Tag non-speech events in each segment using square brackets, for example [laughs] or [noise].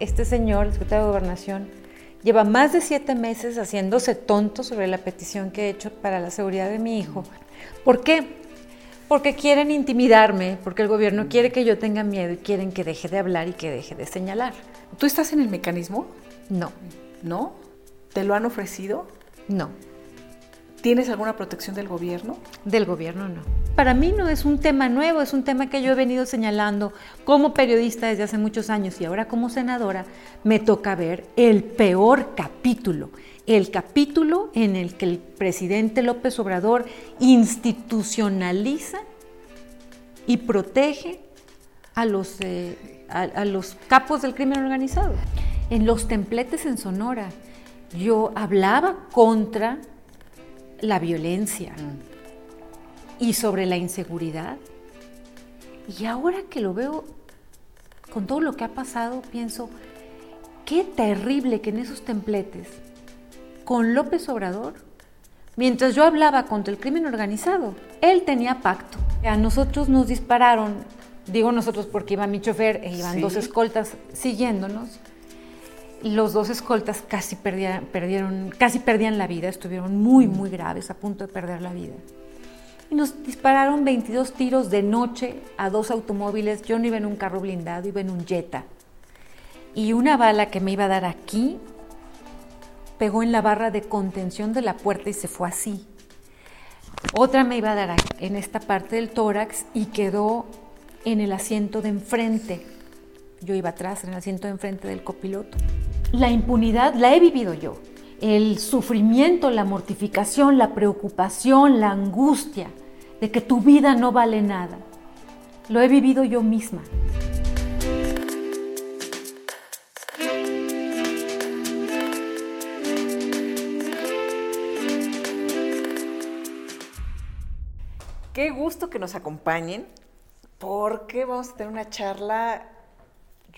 este señor, el secretario de Gobernación, lleva más de siete meses haciéndose tonto sobre la petición que he hecho para la seguridad de mi hijo. ¿Por qué? Porque quieren intimidarme, porque el gobierno quiere que yo tenga miedo y quieren que deje de hablar y que deje de señalar. ¿Tú estás en el mecanismo? No. ¿No? ¿Te lo han ofrecido? No. ¿Tienes alguna protección del gobierno? Del gobierno no. Para mí no es un tema nuevo, es un tema que yo he venido señalando como periodista desde hace muchos años y ahora como senadora me toca ver el peor capítulo, el capítulo en el que el presidente López Obrador institucionaliza y protege a los, eh, a los capos del crimen organizado. En los templetes en Sonora yo hablaba contra la violencia y sobre la inseguridad. Y ahora que lo veo con todo lo que ha pasado, pienso, qué terrible que en esos templetes, con López Obrador, mientras yo hablaba contra el crimen organizado, él tenía pacto. A nosotros nos dispararon, digo nosotros porque iba mi chofer e iban dos escoltas siguiéndonos, los dos escoltas casi perdían, perdieron, casi perdían la vida, estuvieron muy, mm. muy graves, a punto de perder la vida. Y nos dispararon 22 tiros de noche a dos automóviles. Yo no iba en un carro blindado, iba en un Jetta. Y una bala que me iba a dar aquí pegó en la barra de contención de la puerta y se fue así. Otra me iba a dar en esta parte del tórax y quedó en el asiento de enfrente. Yo iba atrás, en el asiento de enfrente del copiloto. La impunidad la he vivido yo. El sufrimiento, la mortificación, la preocupación, la angustia de que tu vida no vale nada. Lo he vivido yo misma. Qué gusto que nos acompañen porque vamos a tener una charla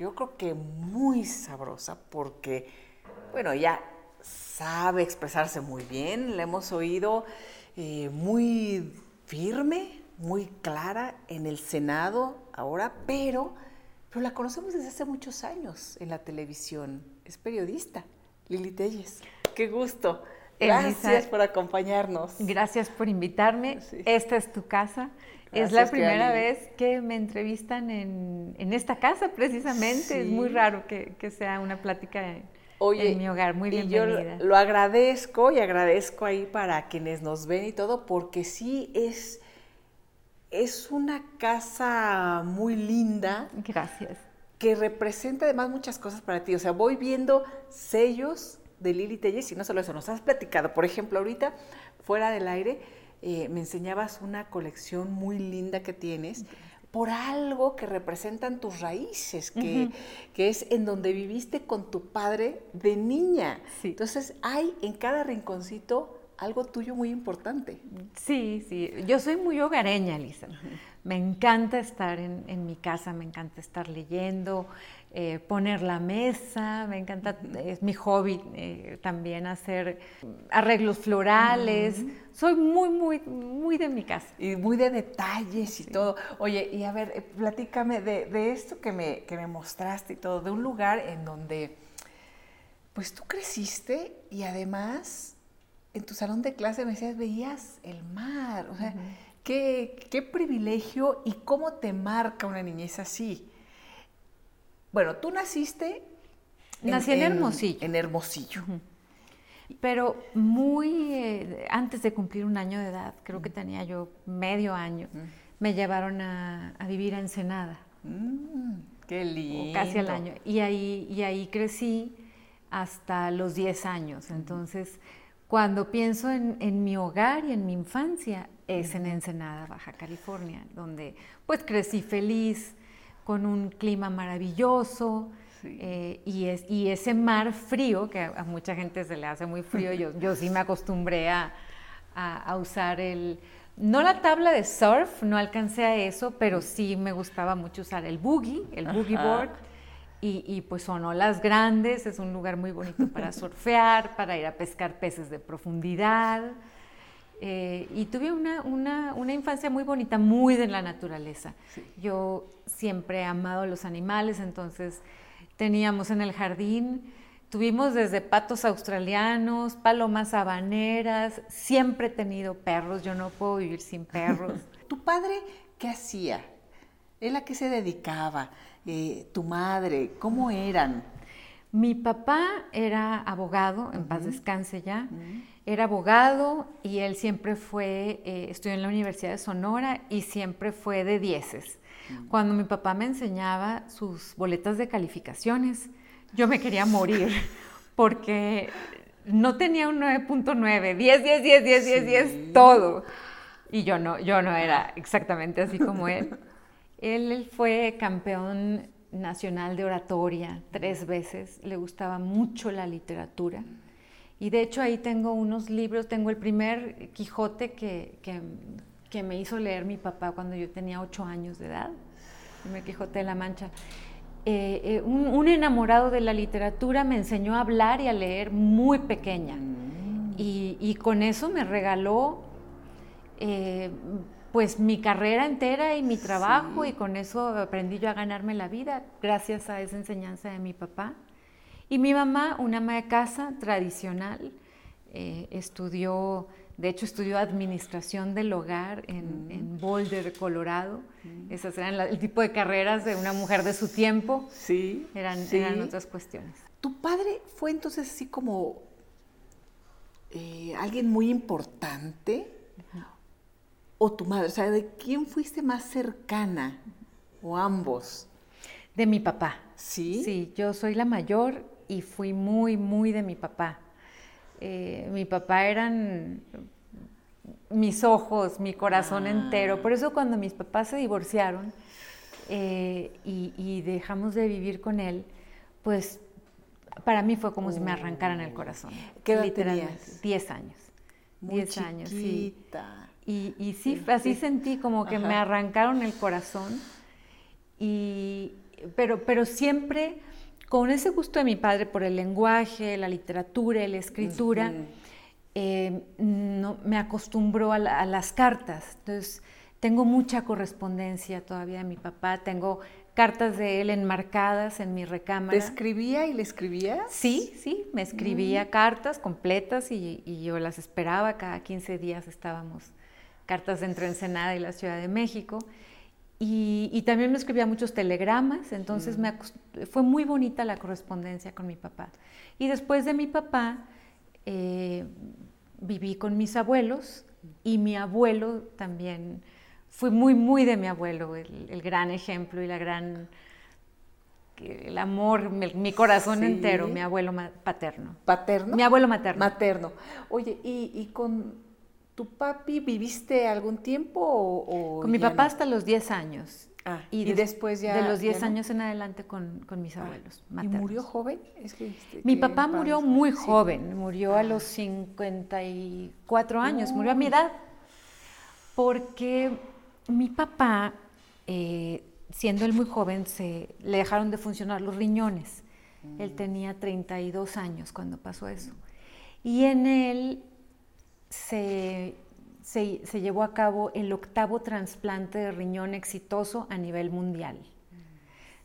yo creo que muy sabrosa porque, bueno, ya sabe expresarse muy bien, la hemos oído eh, muy firme, muy clara en el Senado ahora, pero, pero la conocemos desde hace muchos años en la televisión. Es periodista, Lili Telles. Qué gusto. Gracias por acompañarnos. Gracias por invitarme. Esta es tu casa es la primera vez que me entrevistan en, esta casa, precisamente. Es muy raro que, sea una plática en, mi hogar. Muy bienvenida. yo lo agradezco y agradezco ahí para quienes nos ven y todo, porque sí es, es una casa muy linda. Gracias. Que representa además muchas cosas para ti. O sea, voy viendo sellos de Lili Telles y no solo eso, nos has platicado. Por ejemplo, ahorita, fuera del aire, eh, me enseñabas una colección muy linda que tienes por algo que representan tus raíces, que, es en donde viviste con tu padre de niña. Entonces hay en cada rinconcito algo tuyo muy importante. Sí, sí. Yo soy muy hogareña, Lisa. Me encanta estar en, mi casa, me encanta estar leyendo, eh, poner la mesa, me encanta, es mi hobby eh, también hacer arreglos florales. Soy muy, muy, muy de mi casa. Y muy de detalles y todo. Oye, y a ver, eh, platícame de, esto que me, que me mostraste y todo, de un lugar en donde, pues tú creciste y además en tu salón de clase me decías, veías el mar. O sea, Qué, privilegio y cómo te marca una niñez así. Bueno, tú naciste... Nací en, Hermosillo. En, Hermosillo. Pero muy eh, antes de cumplir un año de edad, creo que tenía yo medio año, me llevaron a, vivir a Ensenada. Mm, qué lindo. casi al año. Y ahí, y ahí crecí hasta los 10 años. Entonces, cuando pienso en, en, mi hogar y en mi infancia, es en Ensenada, Baja California, donde pues crecí feliz, con un clima maravilloso eh, y, es, y ese mar frío, que a, mucha gente se le hace muy frío, yo, yo sí me [laughs] acostumbré a, a, usar el, no la tabla de surf, no alcancé a eso, pero sí me gustaba mucho usar el boogie, el boogie board. Y, y, pues son olas grandes, es un lugar muy bonito para surfear, para ir a pescar peces de profundidad. Eh, y tuve una, una, una, infancia muy bonita, muy de la naturaleza. Yo siempre he amado a los animales, entonces teníamos en el jardín, tuvimos desde patos australianos, palomas habaneras, siempre he tenido perros, yo no puedo vivir sin perros. [laughs] ¿Tu padre qué hacía? ¿Él a qué se dedicaba? Eh, ¿Tu madre? ¿Cómo eran? Mi papá era abogado, en paz descanse ya, era abogado y él siempre fue, eh, estudió en la Universidad de Sonora y siempre fue de dieces. Cuando mi papá me enseñaba sus boletas de calificaciones, yo me quería morir [laughs] porque no tenía un 9.9, 10, 10, 10, 10, 10, 10, todo. Y yo no, yo no era exactamente así como él. [laughs] Él fue campeón nacional de oratoria tres veces, le gustaba mucho la literatura. Y de hecho ahí tengo unos libros, tengo el primer Quijote que, que, me hizo leer mi papá cuando yo tenía ocho años de edad, el primer Quijote de la Mancha. Eh, eh, un, enamorado de la literatura me enseñó a hablar y a leer muy pequeña. Mm. Y, y con eso me regaló eh, pues mi carrera entera y mi trabajo y con eso aprendí yo a ganarme la vida gracias a esa enseñanza de mi papá. Y mi mamá, una ama de casa tradicional, eh, estudió, de hecho estudió administración del hogar en, mm. Boulder, Colorado. Mm. Esas eran el tipo de carreras de una mujer de su tiempo. Sí. Eran, eran otras cuestiones. ¿Tu padre fue entonces así como eh, alguien muy importante? O tu madre? O sea, ¿de quién fuiste más cercana? ¿O ambos? De mi papá. ¿Sí? Sí, yo soy la mayor y fui muy, muy de mi papá. Eh, mi papá eran mis ojos, mi corazón ah. entero. Por eso cuando mis papás se divorciaron eh, y, dejamos de vivir con él, pues para mí fue como si me arrancaran el corazón. ¿Qué edad tenías? Diez años. Muy diez años, sí. Y, sí, así sentí como que me arrancaron el corazón. Y, pero, pero siempre con ese gusto de mi padre por el lenguaje, la literatura, la escritura, eh, no, me acostumbró a, las cartas. Entonces, tengo mucha correspondencia todavía de mi papá, tengo cartas de él enmarcadas en mi recámara. ¿Te escribía y le escribía? Sí, sí, me escribía mm. cartas completas y, y, yo las esperaba, cada 15 días estábamos cartas entre Ensenada y la Ciudad de México. Y, también me escribía muchos telegramas, entonces me fue muy bonita la correspondencia con mi papá. Y después de mi papá, eh, viví con mis abuelos y mi abuelo también, fui muy, muy de mi abuelo, el, gran ejemplo y la gran, el amor, mi, corazón entero, mi abuelo paterno. ¿Paterno? Mi abuelo materno. Materno. Oye, y con ¿Tu papi viviste algún tiempo o, Con mi papá hasta los 10 años. Ah, y, después ya... De los 10 años en adelante con, mis ah, abuelos. ¿Y murió joven? mi papá murió muy joven, murió a ah. los 54 años, murió a mi edad, porque mi papá, eh, siendo él muy joven, se, le dejaron de funcionar los riñones. Él mm. tenía 32 años cuando pasó eso. Y en él se, llevó a cabo el octavo trasplante de riñón exitoso a nivel mundial.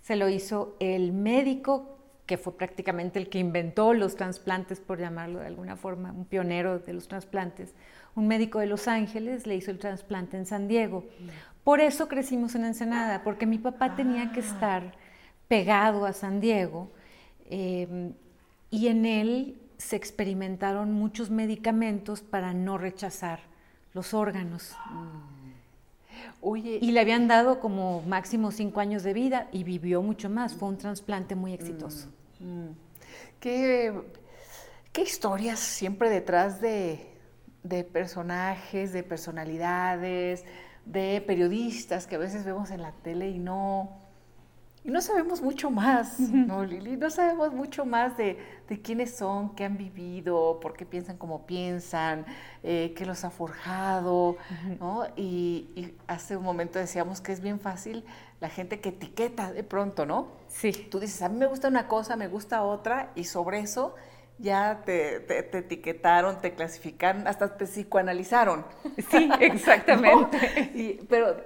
Se lo hizo el médico que fue prácticamente el que inventó los trasplantes, por llamarlo de alguna forma, un pionero de los trasplantes, un médico de Los Ángeles le hizo el trasplante en San Diego. Por eso crecimos en Ensenada, porque mi papá tenía que ah. estar pegado a San Diego eh, y en él se experimentaron muchos medicamentos para no rechazar los órganos. Mm. y le habían dado como máximo cinco años de vida y vivió mucho más. Fue un trasplante muy exitoso. Mm. Mm. ¿Qué, historias siempre detrás de, de personajes, de personalidades, de periodistas que a veces vemos en la tele y no, y no sabemos mucho más, ¿no, Lili? No sabemos mucho más de, quiénes son, qué han vivido, por qué piensan como piensan, eh, qué los ha forjado, ¿no? Y, hace un momento decíamos que es bien fácil la gente que etiqueta de pronto, ¿no? Sí. Tú dices, a mí me gusta una cosa, me gusta otra, y sobre eso ya te, etiquetaron, te clasificaron, hasta te psicoanalizaron. Sí, [laughs] exactamente. pero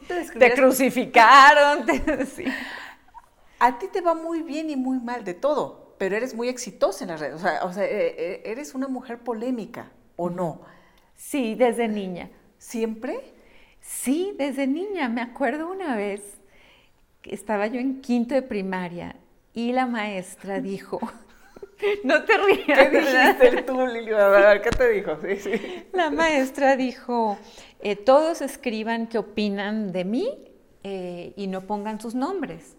tú te Te crucificaron. [laughs] A ti te va muy bien y muy mal de todo, pero eres muy exitosa en las redes. O sea, eh, eh, eres una mujer polémica, ¿o no? Sí, desde niña. ¿Siempre? Sí, desde niña. Me acuerdo una vez que estaba yo en quinto de primaria y la maestra dijo, [laughs] no te rías. ¿Qué dijiste tú, ver, ¿qué te dijo? Sí, sí. La maestra dijo, eh, todos escriban qué opinan de mí y no pongan sus nombres.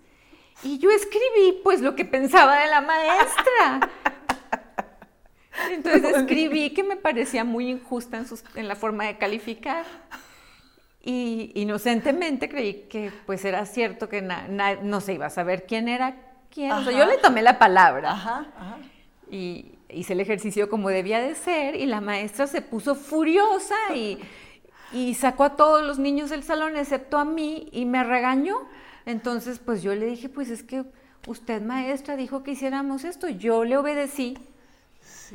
Y yo escribí pues lo que pensaba de la maestra. [laughs] Entonces escribí que me parecía muy injusta en, la forma de calificar. Y inocentemente creí que pues era cierto que no se iba a saber quién era yo le tomé la palabra. Y hice el ejercicio como debía de ser y la maestra se puso furiosa y, y sacó a todos los niños del salón excepto a mí y me regañó. Entonces, pues yo le dije, pues es que usted maestra dijo que hiciéramos esto, yo le obedecí,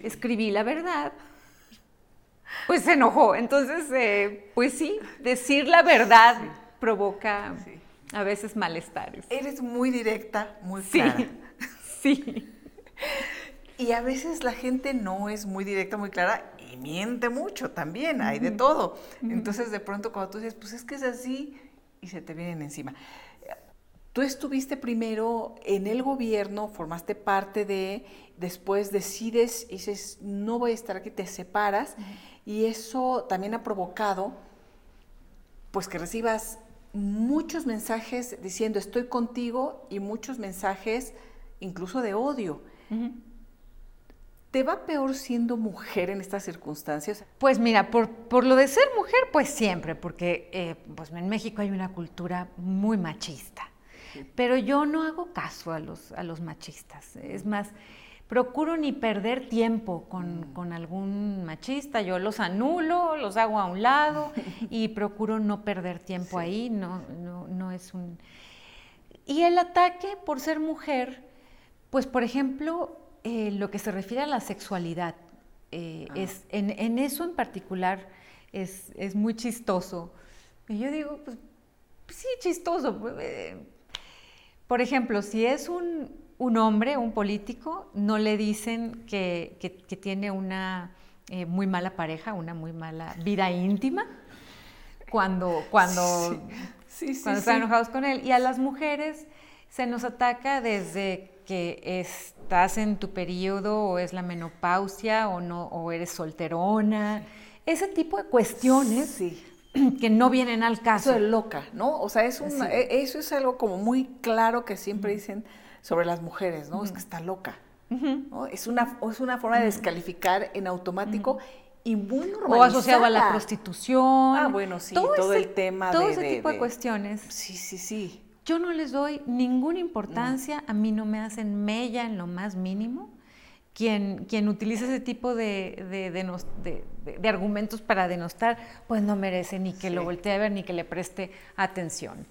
escribí la verdad, pues se enojó. Entonces, eh, pues sí, decir la verdad provoca a veces malestares. Eres muy directa, muy clara. [laughs] Sí. Y a veces la gente no es muy directa, muy clara y miente mucho también, hay de todo. Entonces de pronto cuando tú dices, pues es que es así y se te vienen encima. Tú estuviste primero en el gobierno, formaste parte de, después decides y dices, no voy a estar aquí, te separas, y eso también ha provocado, pues que recibas muchos mensajes diciendo estoy contigo y muchos mensajes incluso de odio. ¿Te va peor siendo mujer en estas circunstancias? Pues mira, por, por lo de ser mujer, pues siempre, porque eh, pues en México hay una cultura muy machista. Pero yo no hago caso a los, a los machistas. Es más, procuro ni perder tiempo con, mm. algún machista. Yo los anulo, los hago a un lado [laughs] y procuro no perder tiempo ahí. No, no, es un... Y el ataque por ser mujer, pues por ejemplo, eh, lo que se refiere a la sexualidad, eh, ah. es, en, eso en particular es, muy chistoso. Y yo digo, pues sí, chistoso. Pues, eh, por ejemplo, si es un, hombre, un político, no le dicen que, tiene una eh, muy mala pareja, una muy mala vida íntima, cuando, cuando, están enojados con él. Y a las mujeres se nos ataca desde que estás en tu periodo o es la menopausia o no o eres solterona, ese tipo de cuestiones que no vienen al caso. Eso es loca, ¿no? O sea, es e, eso es algo como muy claro que siempre dicen sobre las mujeres, ¿no? Es que está loca. ¿no? es, una, es una forma de descalificar en automático y muy normalizada. O asociado a la prostitución. Ah, bueno, sí, todo, el tema todo ese tipo de, cuestiones. Sí, sí, sí. Yo no les doy ninguna importancia, a mí no me hacen mella en lo más mínimo quien, quien utiliza ese tipo de, de, argumentos para denostar, pues no merece ni que lo voltee a ver ni que le preste atención.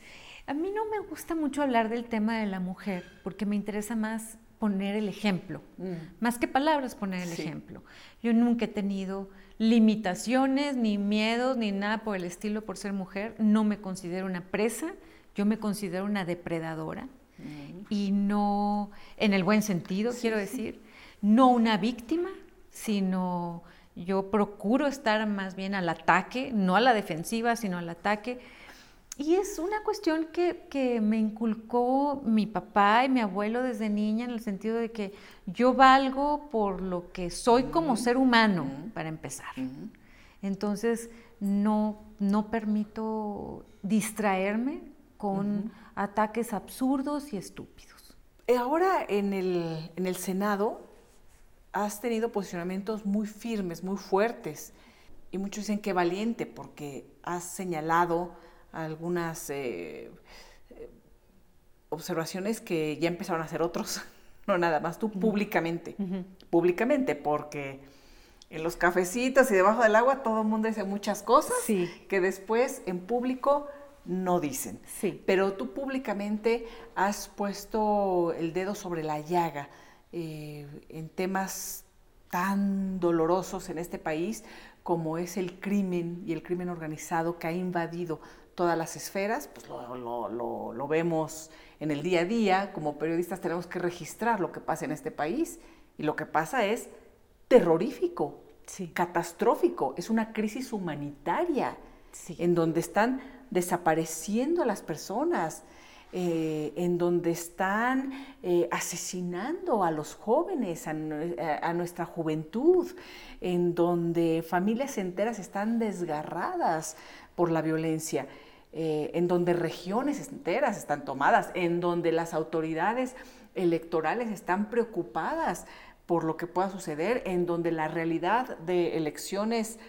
A mí no me gusta mucho hablar del tema de la mujer porque me interesa más poner el ejemplo, mm. más que palabras poner el ejemplo. Yo nunca he tenido limitaciones, ni miedos, ni nada por el estilo por ser mujer. No me considero una presa, yo me considero una depredadora mm. y no, en el buen sentido, quiero decir no una víctima, sino yo procuro estar más bien al ataque, no a la defensiva, sino al ataque. Y es una cuestión que, me inculcó mi papá y mi abuelo desde niña en el sentido de que yo valgo por lo que soy como ser humano, para empezar. Entonces, no, no permito distraerme con ataques absurdos y estúpidos. Ahora en el, en el Senado has tenido posicionamientos muy firmes, muy fuertes. Y muchos dicen que valiente porque has señalado algunas eh, observaciones que ya empezaron a hacer otros, [laughs] no nada más tú públicamente, públicamente, porque en los cafecitos y debajo del agua todo el mundo dice muchas cosas que después en público no dicen. Sí. Pero tú públicamente has puesto el dedo sobre la llaga eh, en temas tan dolorosos en este país como es el crimen y el crimen organizado que ha invadido todas las esferas, pues lo, vemos en el día a día, como periodistas tenemos que registrar lo que pasa en este país. Y lo que pasa es terrorífico, catastrófico, es una crisis humanitaria en donde están desapareciendo a las personas, eh, en donde están eh, asesinando a los jóvenes, a, nuestra juventud, en donde familias enteras están desgarradas por la violencia, eh, en donde regiones enteras están tomadas, en donde las autoridades electorales están preocupadas por lo que pueda suceder, en donde la realidad de elecciones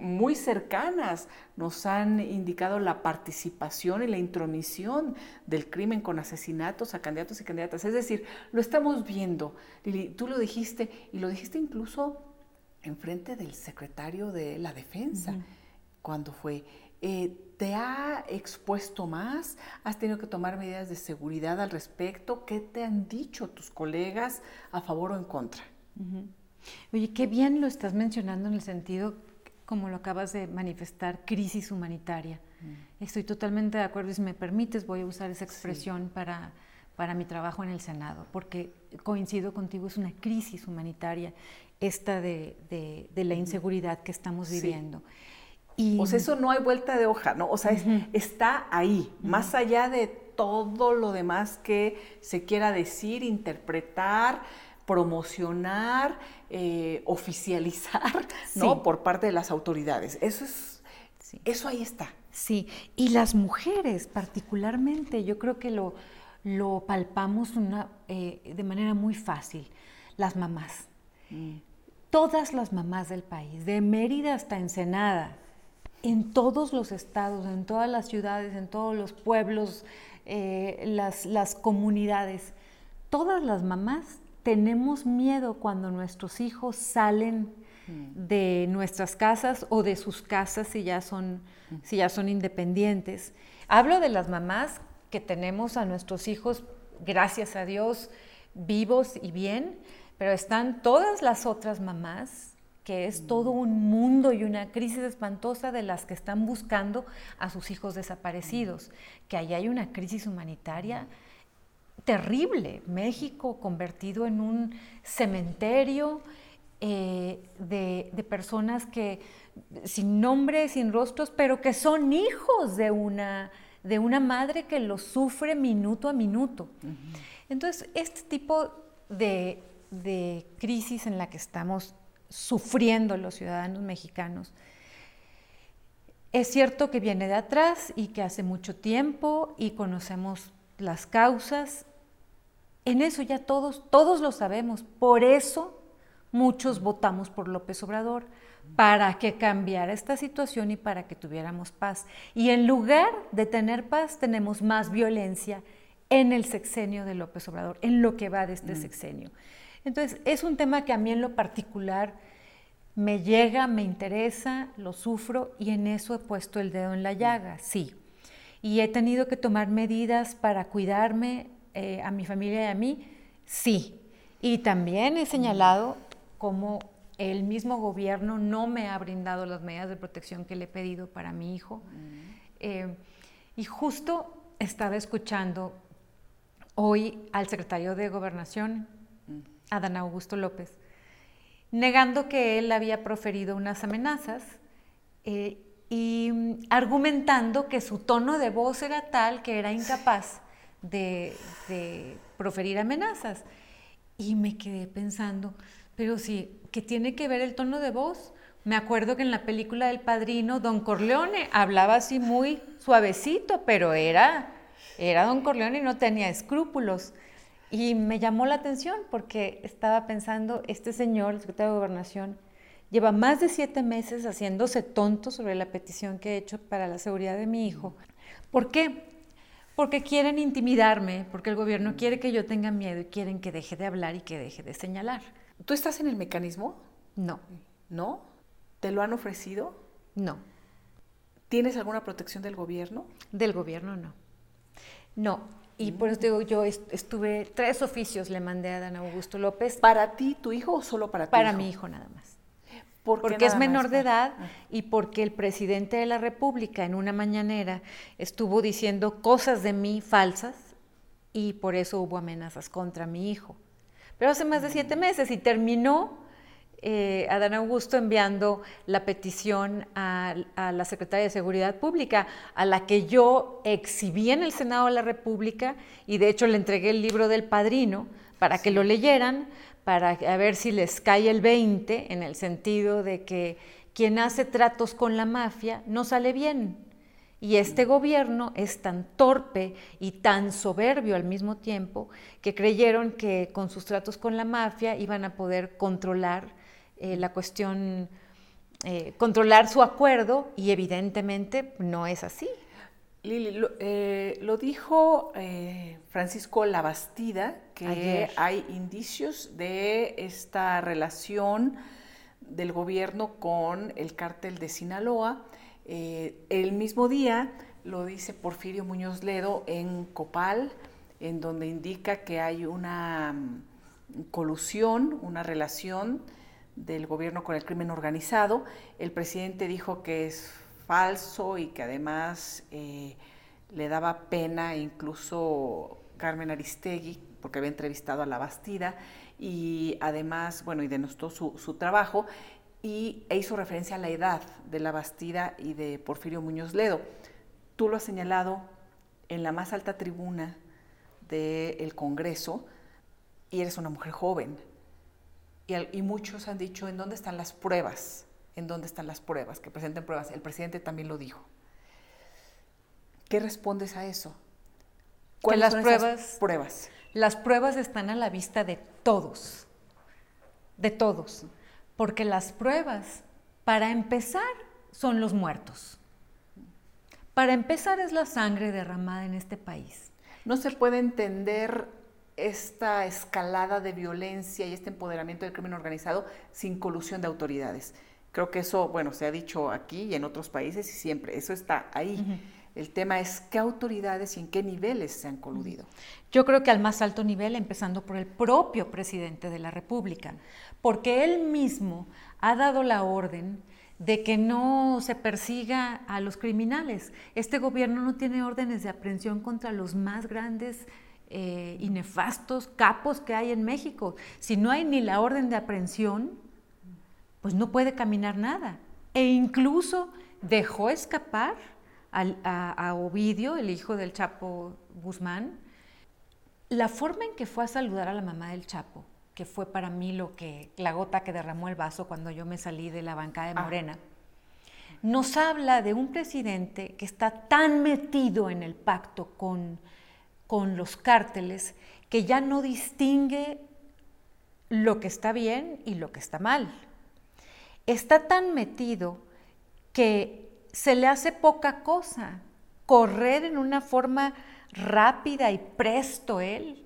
muy cercanas nos han indicado la participación y la intromisión del crimen con asesinatos a candidatos y candidatas. Es decir, lo estamos viendo. Lili, tú lo dijiste y lo dijiste incluso en frente del secretario de la Defensa, cuando fue. Eh, ¿Te ha expuesto más? ¿Has tenido que tomar medidas de seguridad al respecto? ¿Qué te han dicho tus colegas a favor o en contra? Oye, qué bien lo estás mencionando en el sentido como lo acabas de manifestar, crisis humanitaria. Mm. Estoy totalmente de acuerdo y si me permites voy a usar esa expresión para, para mi trabajo en el Senado, porque coincido contigo, es una crisis humanitaria esta de, de, la inseguridad que estamos viviendo. Y, o sea, eso no hay vuelta de hoja, ¿no? O sea, está ahí, más allá de todo lo demás que se quiera decir, interpretar, promocionar, eh, oficializar, [laughs] ¿no? Por parte de las autoridades. Eso es, eso ahí está. Sí, y las mujeres particularmente, yo creo que lo, lo palpamos una, eh, de manera muy fácil, las mamás. Mm. Todas las mamás del país, de Mérida hasta Ensenada, en todos los estados, en todas las ciudades, en todos los pueblos, eh, las, las comunidades, todas las mamás tenemos miedo cuando nuestros hijos salen mm. de nuestras casas o de sus casas si ya son, mm. si ya son independientes. Hablo de las mamás que tenemos a nuestros hijos, gracias a Dios, vivos y bien, pero están todas las otras mamás, que es todo un mundo y una crisis espantosa de las que están buscando a sus hijos desaparecidos, que ahí hay una crisis humanitaria terrible. México convertido en un cementerio eh, de, personas que sin nombre, sin rostros, pero que son hijos de una, de una madre que los sufre minuto a minuto. Entonces, este tipo de, de crisis en la que estamos sufriendo los ciudadanos mexicanos, es cierto que viene de atrás y que hace mucho tiempo y conocemos las causas en eso ya todos, todos lo sabemos. Por eso muchos votamos por López Obrador, para que cambiara esta situación y para que tuviéramos paz. Y en lugar de tener paz, tenemos más violencia en el sexenio de López Obrador, en lo que va de este mm. sexenio. Entonces, es un tema que a mí en lo particular me llega, me interesa, lo sufro y en eso he puesto el dedo en la llaga, sí. Y he tenido que tomar medidas para cuidarme, eh, a mi familia y a mí, sí. Y también he señalado cómo el mismo gobierno no me ha brindado las medidas de protección que le he pedido para mi hijo. Mm. Eh, y justo estaba escuchando hoy al secretario de Gobernación, mm. Adán Augusto López, negando que él había proferido unas amenazas eh, y argumentando que su tono de voz era tal que era incapaz de, proferir amenazas. Y me quedé pensando, pero sí, ¿qué tiene que ver el tono de voz? Me acuerdo que en la película del padrino, Don Corleone hablaba así muy suavecito, pero era, era Don Corleone y no tenía escrúpulos. Y me llamó la atención porque estaba pensando, este señor, el secretario de Gobernación, lleva más de siete meses haciéndose tonto sobre la petición que he hecho para la seguridad de mi hijo. ¿Por qué? porque quieren intimidarme, porque el gobierno quiere que yo tenga miedo y quieren que deje de hablar y que deje de señalar. ¿Tú estás en el mecanismo? No. ¿No? ¿Te lo han ofrecido? No. ¿Tienes alguna protección del gobierno? Del gobierno no. No. Y por eso digo, yo estuve, tres oficios le mandé a Dan Augusto López. ¿Para ti, tu hijo o solo para ti? Para mi hijo nada más. porque es menor de edad ah. y porque el presidente de la República en una mañanera estuvo diciendo cosas de mí falsas y por eso hubo amenazas contra mi hijo. Pero hace más de siete mm. meses y terminó eh, Adán Augusto enviando la petición a, a, la Secretaria de Seguridad Pública, a la que yo exhibí en el Senado de la República y de hecho le entregué el libro del padrino para que lo leyeran, para ver si les cae el 20, en el sentido de que quien hace tratos con la mafia no sale bien. Y este gobierno es tan torpe y tan soberbio al mismo tiempo que creyeron que con sus tratos con la mafia iban a poder controlar eh, la cuestión, eh, controlar su acuerdo y evidentemente no es así. Lili, lo, eh, dijo Francisco Labastida, que hay indicios de esta relación del gobierno con el cártel de Sinaloa. el mismo día lo dice Porfirio Muñoz Ledo en Copal, en donde indica que hay una mm, colusión, una relación del gobierno con el crimen organizado. El presidente dijo que es falso y que además eh, le daba pena incluso Carmen Aristegui, porque había entrevistado a la Bastida, y además, bueno, y denostó su, su trabajo, y, e hizo referencia a la edad de la Bastida y de Porfirio Muñoz Ledo. Tú lo has señalado en la más alta tribuna del Congreso, y eres una mujer joven y, muchos han dicho, ¿en dónde están las pruebas? ¿En dónde están las pruebas? Que presenten pruebas. El presidente también lo dijo. ¿Qué respondes a eso? ¿Cuáles las son pruebas, pruebas? Las pruebas están a la vista de todos, de todos, porque las pruebas, para empezar, son los muertos. Para empezar es la sangre derramada en este país. No se puede entender esta escalada de violencia y este empoderamiento del crimen organizado sin colusión de autoridades. Creo que eso, bueno, se ha dicho aquí y en otros países y siempre, eso está ahí. El tema es qué autoridades y en qué niveles se han coludido. Yo creo que al más alto nivel, empezando por el propio presidente de la República, porque él mismo ha dado la orden de que no se persiga a los criminales. Este gobierno no tiene órdenes de aprehensión contra los más grandes eh, y nefastos capos que hay en México. Si no hay ni la orden de aprehensión, pues no puede caminar nada. E incluso dejó escapar a, Ovidio, el hijo del Chapo Guzmán, la forma en que fue a saludar a la mamá del Chapo, que fue para mí lo que la gota que derramó el vaso cuando yo me salí de la bancada de ah. Morena, nos habla de un presidente que está tan metido en el pacto con con los cárteles que ya no distingue lo que está bien y lo que está mal. Está tan metido que se le hace poca cosa correr en una forma rápida y presto él,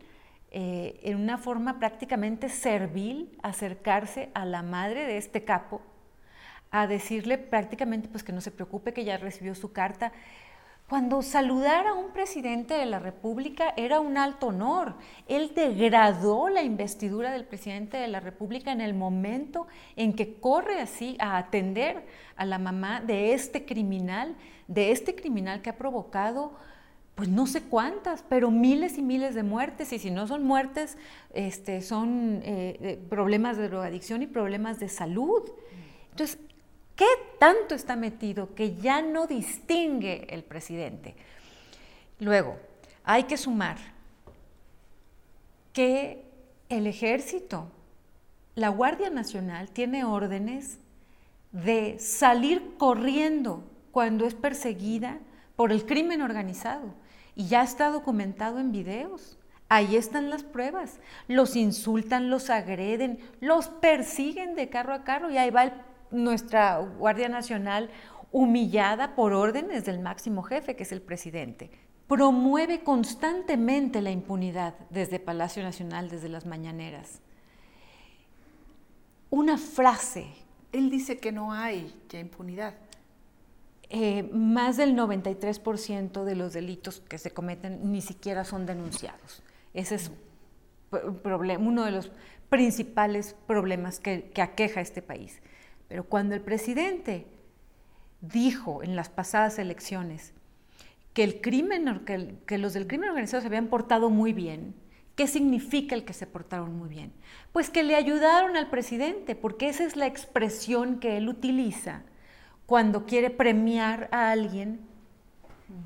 eh, en una forma prácticamente servil, acercarse a la madre de este capo, a decirle prácticamente pues que no se preocupe, que ya recibió su carta, cuando saludar a un presidente de la República era un alto honor. Él degradó la investidura del presidente de la República en el momento en que corre así a atender a la mamá de este criminal, de este criminal que ha provocado pues no sé cuántas, pero miles y miles de muertes, y si no son muertes, este, son eh, problemas de drogadicción y problemas de salud. Entonces, ¿Qué tanto está metido que ya no distingue el presidente? Luego, hay que sumar que el ejército, la Guardia Nacional, tiene órdenes de salir corriendo cuando es perseguida por el crimen organizado. Y ya está documentado en videos. Ahí están las pruebas. Los insultan, los agreden, los persiguen de carro a carro y ahí va el nuestra Guardia Nacional humillada por órdenes del máximo jefe, que es el presidente. Promueve constantemente la impunidad desde Palacio Nacional, desde las mañaneras. Una frase. Él dice que no hay ya impunidad. Eh, más del 93% de los delitos que se cometen ni siquiera son denunciados. Ese es uno de los principales problemas que, que aqueja a este país. Pero cuando el presidente dijo en las pasadas elecciones que los del crimen organizado se habían portado muy bien, ¿Qué significa el que se portaron muy bien? Pues que le ayudaron al presidente, porque esa es la expresión que él utiliza cuando quiere premiar a alguien,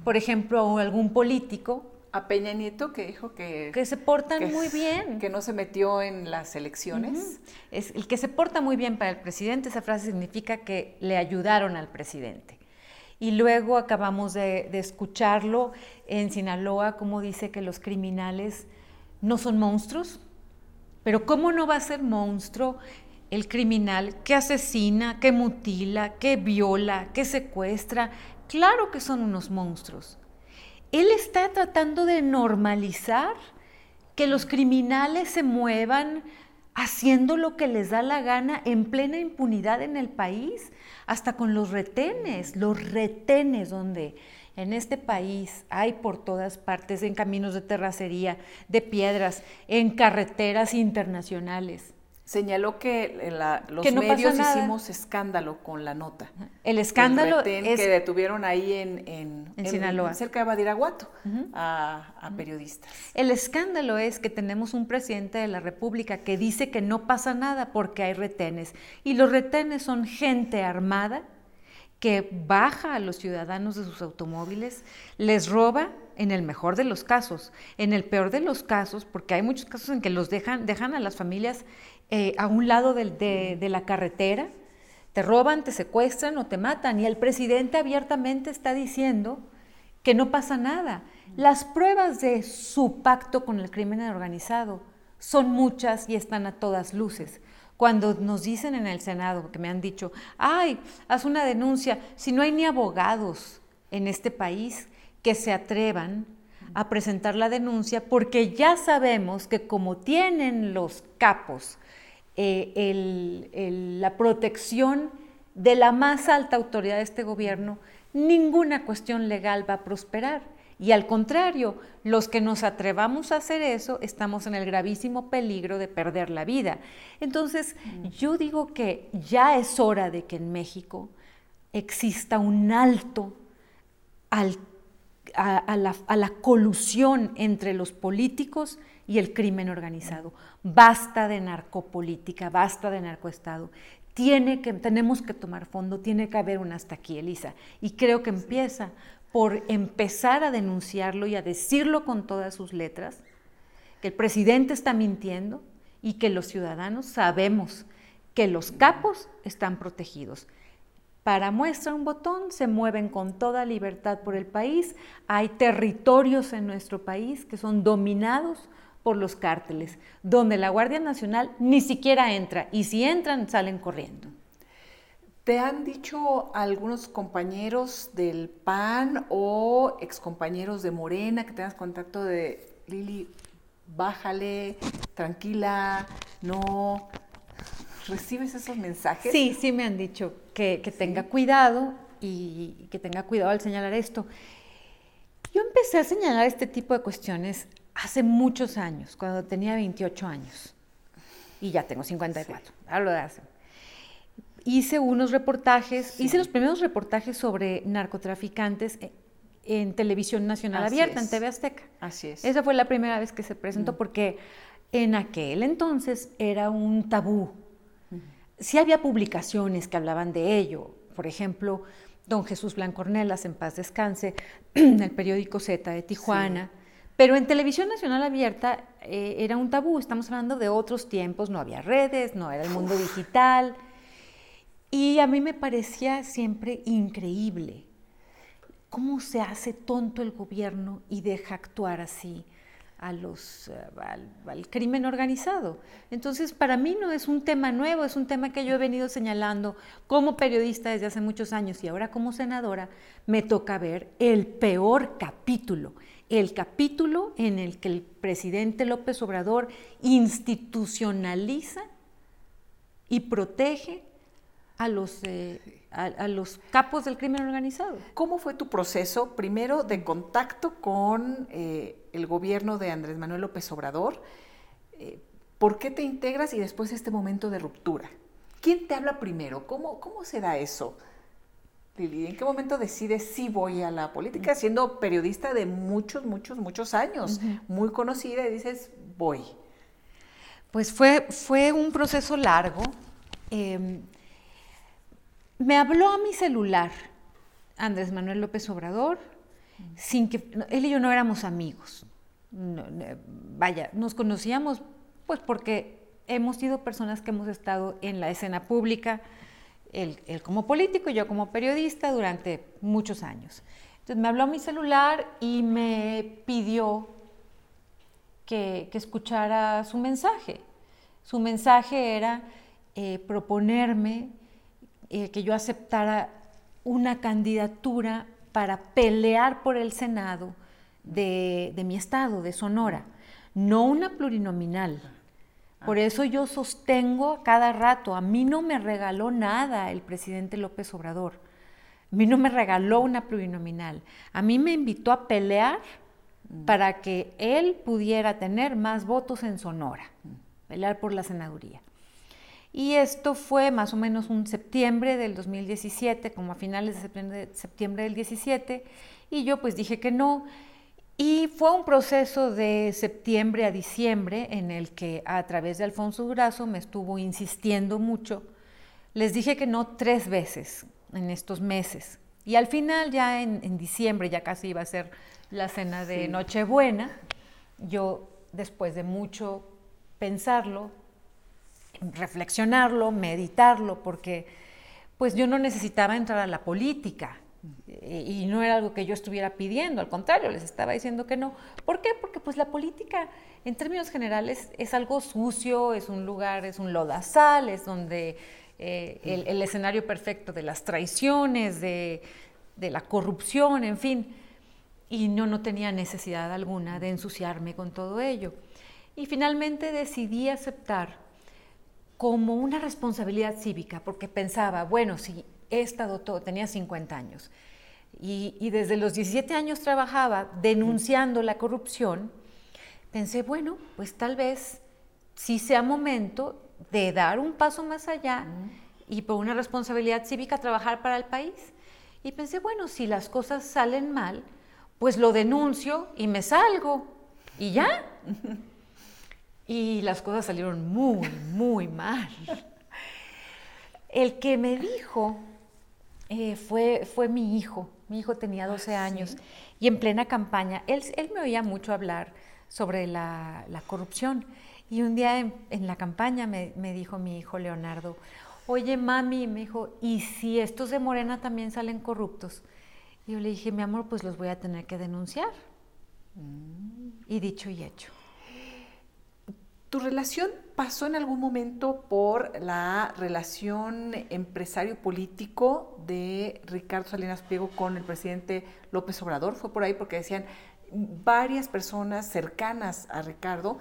por ejemplo, a algún político. A Peña Nieto que dijo que... Que se portan muy bien. Que no se metió en las elecciones. es, el que se porta muy bien para el presidente, esa frase significa que le ayudaron al presidente. Y luego acabamos de, de escucharlo en Sinaloa, como dice que los criminales no son monstruos, pero ¿cómo no va a ser monstruo el criminal que asesina, que mutila, que viola, que secuestra? Claro que son unos monstruos. Él está tratando de normalizar que los criminales se muevan haciendo lo que les da la gana en plena impunidad en el país, hasta con los retenes, los retenes donde en este país hay por todas partes, en caminos de terracería, de piedras, en carreteras internacionales. Señaló que los medios hicimos escándalo con la nota. El escándalo es que detuvieron ahí en, en, Sinaloa, cerca de Badiraguato, a, a periodistas. El escándalo es que tenemos un presidente de la República que dice que no pasa nada porque hay retenes. Y los retenes son gente armada que baja a los ciudadanos de sus automóviles, les roba en el mejor de los casos, en el peor de los casos, porque hay muchos casos en que los dejan, dejan a las familias eh, a un lado de, de la carretera, te roban, te secuestran o te matan, y el presidente abiertamente está diciendo que no pasa nada. Las pruebas de su pacto con el crimen organizado son muchas y están a todas luces. Cuando nos dicen en el Senado, que me han dicho, ay, haz una denuncia, si no hay ni abogados en este país que se atrevan a presentar la denuncia, porque ya sabemos que como tienen los capos eh, la protección de la más alta autoridad de este gobierno, ninguna cuestión legal va a prosperar. Y al contrario, los que nos atrevamos a hacer eso estamos en el gravísimo peligro de perder la vida. Entonces, mm. yo digo que ya es hora de que en México exista un alto a, la, a, la, colusión entre los políticos y el crimen organizado. Basta de narcopolítica, basta de narcoestado. Tiene que, tenemos que tomar fondo, tiene que haber un hasta aquí, Elisa. Y creo que empieza por empezar a denunciarlo y a decirlo con todas sus letras, que el presidente está mintiendo y que los ciudadanos sabemos que los capos están protegidos. Para muestra un botón, se mueven con toda libertad por el país. Hay territorios en nuestro país que son dominados por los cárteles, donde la Guardia Nacional ni siquiera entra y si entran salen corriendo. ¿Te han dicho algunos compañeros del PAN o excompañeros de Morena que tengas contacto de Lili, bájale, tranquila, no? ¿Recibes esos mensajes? Sí, sí me han dicho que, tenga cuidado y que tenga cuidado al señalar esto. Yo empecé a señalar este tipo de cuestiones hace muchos años, cuando tenía 28 años. Y ya tengo 54, hablo de hace hice unos reportajes, hice los primeros reportajes sobre narcotraficantes en, televisión nacional abierta, en TV Azteca. Así es. Esa fue la primera vez que se presentó mm. porque en aquel entonces era un tabú. Sí había publicaciones que hablaban de ello. Por ejemplo, don Jesús Blancornelas, en paz descanse, [clears throat] en el periódico Z de Tijuana. Pero en televisión nacional abierta eh, era un tabú, estamos hablando de otros tiempos, no había redes, no era el mundo digital. Y a mí me parecía siempre increíble cómo se hace tonto el gobierno y deja actuar así a los, eh, al, crimen organizado. Entonces, para mí no es un tema nuevo, es un tema que yo he venido señalando como periodista desde hace muchos años y ahora como senadora me toca ver el peor capítulo, el capítulo en el que el presidente López Obrador institucionaliza y protege a los, eh, a, los capos del crimen organizado. ¿Cómo fue tu proceso, primero, de contacto con eh, el gobierno de Andrés Manuel López Obrador? Eh, ¿Por qué te integras y después este momento de ruptura? ¿Quién te habla primero? ¿Cómo, cómo se da eso? Lili, ¿en qué momento decides si voy a la política? Siendo periodista de muchos, muchos, muchos años, muy conocida, y dices, voy. Pues fue, fue un proceso largo. Em, me habló a mi celular Andrés Manuel López Obrador, sin que él y yo no éramos amigos. vaya, nos conocíamos pues porque hemos sido personas que hemos estado en la escena pública, él, como político y yo como periodista durante muchos años. Entonces me habló a mi celular y me pidió que, escuchara su mensaje. Su mensaje era eh, proponerme eh, que yo aceptara una candidatura para pelear por el Senado de, de mi estado, de Sonora, no una plurinominal. Por eso yo sostengo cada rato, a mí no me regaló nada el presidente López Obrador, a mí no me regaló una plurinominal, a mí me invitó a pelear mm. para que él pudiera tener más votos en Sonora, mm. pelear por la senaduría. Y esto fue más o menos un septiembre del 2017, como a finales de septiembre, septiembre del 17, y yo pues dije que no. Y fue un proceso de septiembre a diciembre en el que a través de Alfonso Durazo me estuvo insistiendo mucho. Les dije que no tres veces en estos meses. Y al final, ya en, diciembre, ya casi iba a ser la cena de Nochebuena, yo después de mucho pensarlo, reflexionarlo, meditarlo, porque pues yo no necesitaba entrar a la política y no era algo que yo estuviera pidiendo, al contrario, les estaba diciendo que no. ¿Por qué? Porque pues la política en términos generales es algo sucio, es un lugar, es un lodazal, es donde eh, el, escenario perfecto de las traiciones, de, de la corrupción, en fin, y no, no tenía necesidad alguna de ensuciarme con todo ello. Y finalmente decidí aceptar como una responsabilidad cívica, porque pensaba, bueno, si he estado todo, tenía 50 años, y, desde los 17 años trabajaba denunciando la corrupción, pensé, bueno, pues tal vez sí sea momento de dar un paso más allá y por una responsabilidad cívica trabajar para el país. Y pensé, bueno, si las cosas salen mal, pues lo denuncio y me salgo. Y ya. [laughs] Y las cosas salieron muy, muy mal. El que me dijo eh, fue, fue mi hijo. Mi hijo tenía 12 ah, años y en plena campaña, él, él me oía mucho hablar sobre la, corrupción. Y un día en, la campaña me, me, dijo mi hijo Leonardo, oye mami, me dijo, ¿y si estos de Morena también salen corruptos? Y yo le dije, mi amor, pues los voy a tener que denunciar. Mm. Y dicho y hecho. ¿Tu relación pasó en algún momento por la relación empresario-político de Ricardo Salinas Pliego con el presidente López Obrador? Fue por ahí porque decían varias personas cercanas a Ricardo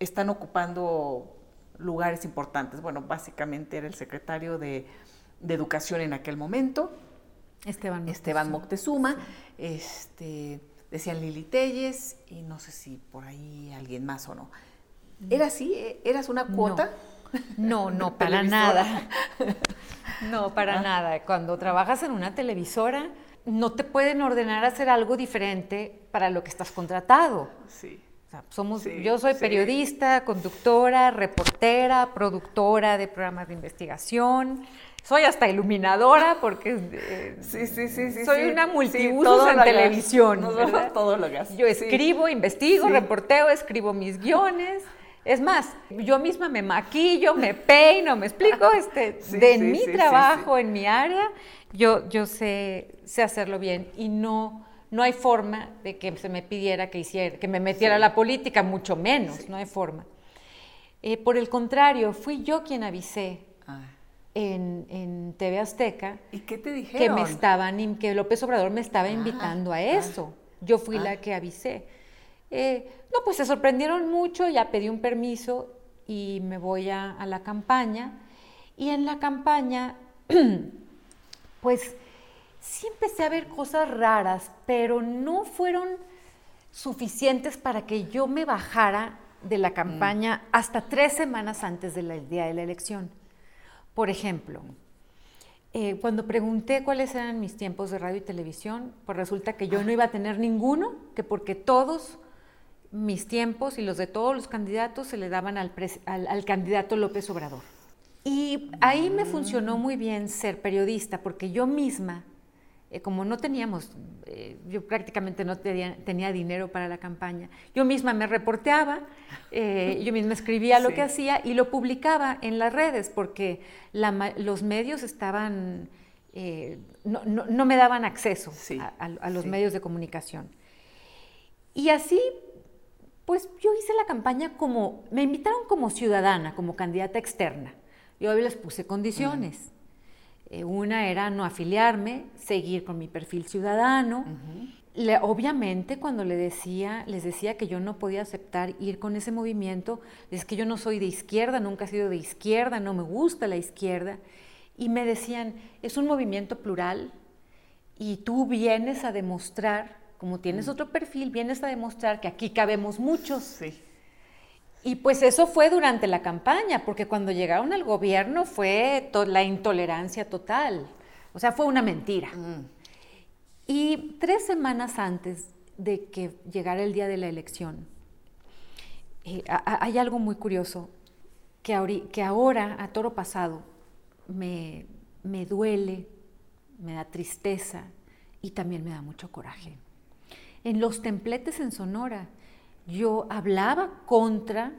están ocupando lugares importantes. Bueno, básicamente era el secretario de, Educación en aquel momento, Esteban Moctezuma. Esteban Moctezuma este, decían Lili Telles y no sé si por ahí alguien más o no. ¿Era así? ¿Eras una cuota? No, no, [laughs] para nada. No, para ah. nada. Cuando trabajas en una televisora, no te pueden ordenar hacer algo diferente para lo que estás contratado. Sí. somos, yo soy periodista, conductora, reportera, productora de programas de investigación. Soy hasta iluminadora porque eh, sí, sí, sí, soy una multiusos en televisión. Todo lo Yo escribo, investigo, reporteo, escribo mis guiones. Es más, yo misma me maquillo, me peino, me explico, [laughs] este, de mi trabajo, en mi área, yo, yo sé, sé hacerlo bien y no, no hay forma de que se me pidiera que hiciera, que me metiera a la política, mucho menos, no hay forma. Eh, por el contrario, fui yo quien avisé ah. en, en, TV Azteca. ¿Y qué te dijeron? Que me estaban, que López Obrador me estaba ah, invitando a ah. eso. Yo fui la que avisé. Eh, no, pues se sorprendieron mucho, ya pedí un permiso y me voy a, la campaña. Y en la campaña, [clears throat] pues sí empecé a ver cosas raras, pero no fueron suficientes para que yo me bajara de la campaña mm. hasta tres semanas antes del día de la elección. Por ejemplo, eh, cuando pregunté cuáles eran mis tiempos de radio y televisión, pues resulta que yo no iba a tener ninguno, que porque todos mis tiempos y los de todos los candidatos se le daban al, al candidato López Obrador. Y ahí me funcionó muy bien ser periodista, porque yo misma eh, como no teníamos, eh, yo prácticamente no tenía, dinero para la campaña, yo misma me reporteaba, eh, yo misma escribía lo que hacía y lo publicaba en las redes porque los medios estaban, no, me daban acceso a, los medios de comunicación. Y así, pues yo hice la campaña como, me invitaron como ciudadana, como candidata externa. Yo les puse condiciones. Eh, una era no afiliarme, seguir con mi perfil ciudadano. obviamente cuando le decía, les decía que yo no podía aceptar ir con ese movimiento, es que yo no soy de izquierda, nunca he sido de izquierda, no me gusta la izquierda. Y me decían, es un movimiento plural y tú vienes a demostrar, como tienes otro perfil, vienes a demostrar que aquí cabemos muchos. Sí. Y pues eso fue durante la campaña, porque cuando llegaron al gobierno fue la intolerancia total. O sea, fue una mentira. Mm. Y tres semanas antes de que llegara el día de la elección, eh, hay algo muy curioso que, que, ahora, a toro pasado, me, me duele, me da tristeza y también me da mucho coraje. En los templetes en Sonora, yo hablaba contra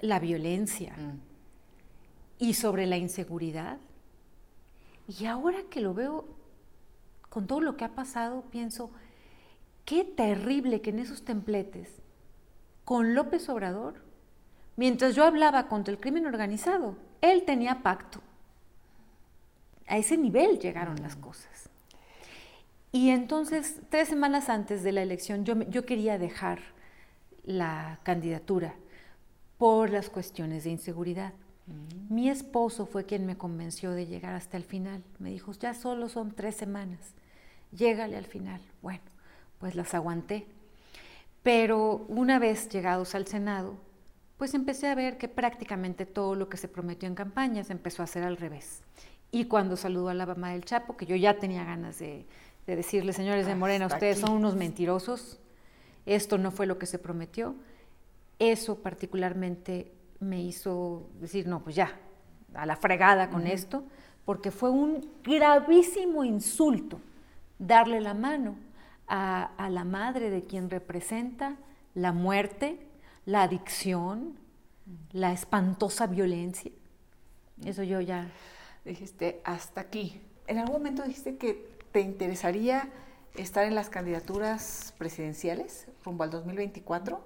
la violencia mm. y sobre la inseguridad. Y ahora que lo veo con todo lo que ha pasado, pienso, qué terrible que en esos templetes, con López Obrador, mientras yo hablaba contra el crimen organizado, él tenía pacto. A ese nivel llegaron las mm. cosas. Y entonces, tres semanas antes de la elección, yo, yo quería dejar la candidatura por las cuestiones de inseguridad. Mm. Mi esposo fue quien me convenció de llegar hasta el final. Me dijo, ya solo son tres semanas, llégale al final. Bueno, pues las aguanté. Pero una vez llegados al Senado, pues empecé a ver que prácticamente todo lo que se prometió en campaña se empezó a hacer al revés. Y cuando saludó a la mamá del Chapo, que yo ya tenía ganas de, decirle, señores de Morena, ustedes son unos mentirosos, esto no fue lo que se prometió. Eso particularmente me hizo decir, no, pues ya, a la fregada con esto, porque fue un gravísimo insulto darle la mano a, la madre de quien representa la muerte, la adicción, la espantosa violencia. Eso yo ya... Dijiste, hasta aquí. En algún momento dijiste que te interesaría estar en las candidaturas presidenciales rumbo al 2024?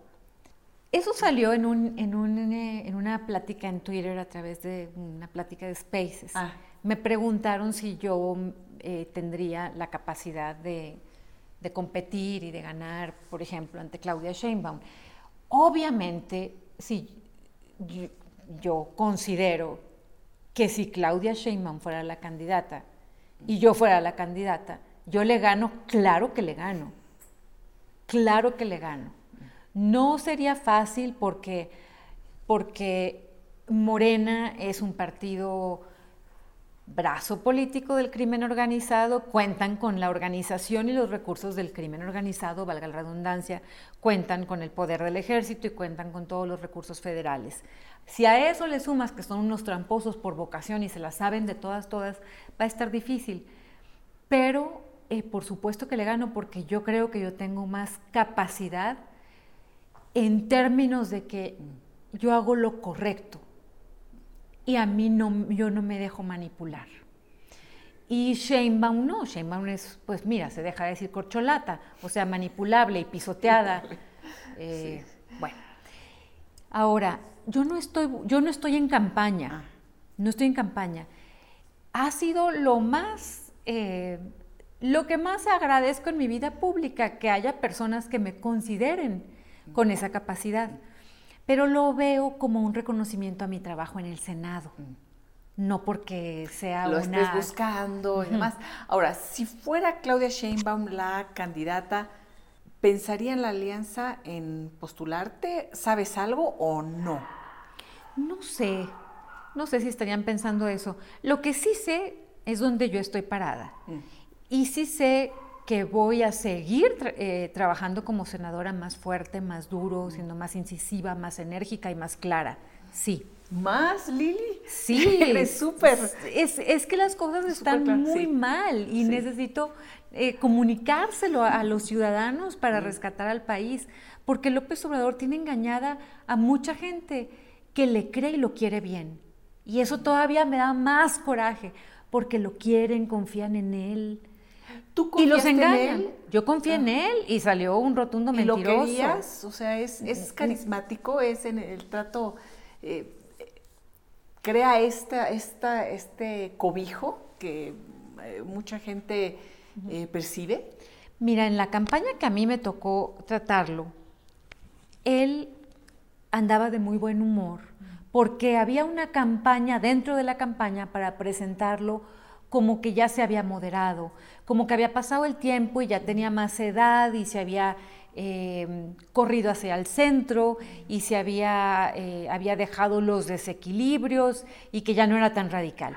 Eso salió en, un, en, un, eh, en, una plática en Twitter a través de una plática de Spaces. Ah. Me preguntaron si yo eh, tendría la capacidad de, de, competir y de ganar, por ejemplo, ante Claudia Sheinbaum. Obviamente, si yo, yo considero que si Claudia Sheinbaum fuera la candidata y yo fuera la candidata, yo le gano, claro que le gano, claro que le gano. No sería fácil porque, porque Morena es un partido brazo político del crimen organizado, cuentan con la organización y los recursos del crimen organizado, valga la redundancia, cuentan con el poder del ejército y cuentan con todos los recursos federales. Si a eso le sumas que son unos tramposos por vocación y se la saben de todas, todas, va a estar difícil. Pero eh, por supuesto que le gano porque yo creo que yo tengo más capacidad en términos de que yo hago lo correcto y a mí no, yo no me dejo manipular. Y Sheinbaum no, Sheinbaum es, pues mira, se deja decir corcholata, o sea, manipulable y pisoteada. Eh, bueno, ahora, yo no, estoy, yo no estoy en campaña, ah. no estoy en campaña. Ha sido lo más eh, lo que más agradezco en mi vida pública, que haya personas que me consideren con esa capacidad, pero lo veo como un reconocimiento a mi trabajo en el Senado. No porque sea lo una... estés buscando y demás. Ahora, si fuera Claudia Sheinbaum la candidata, ¿pensaría en la alianza en postularte? ¿Sabes algo o no? No sé. no sé si estarían pensando eso. Lo que sí sé es donde yo estoy parada. Mm. Y sí sé que voy a seguir eh, trabajando como senadora más fuerte, más duro, siendo más incisiva, más enérgica y más clara. Sí. ¿Más, Lili? Sí. [laughs] Eres súper. Es, que las cosas están muy mal y necesito eh, comunicárselo a, los ciudadanos para rescatar al país, porque López Obrador tiene engañada a mucha gente que le cree y lo quiere bien. Y eso todavía me da más coraje, porque lo quieren, confían en él. ¿Tú y los engañan. En él? Yo confié en ah. él y salió un rotundo mentiroso. ¿Y lo querías? O sea, es, es carismático, es en el trato, eh, crea esta, esta, este cobijo que eh, mucha gente eh, percibe. Mira, en la campaña que a mí me tocó tratarlo, él andaba de muy buen humor porque había una campaña dentro de la campaña para presentarlo como que ya se había moderado, como que había pasado el tiempo y ya tenía más edad y se había eh, corrido hacia el centro y se había, eh, había dejado los desequilibrios y que ya no era tan radical.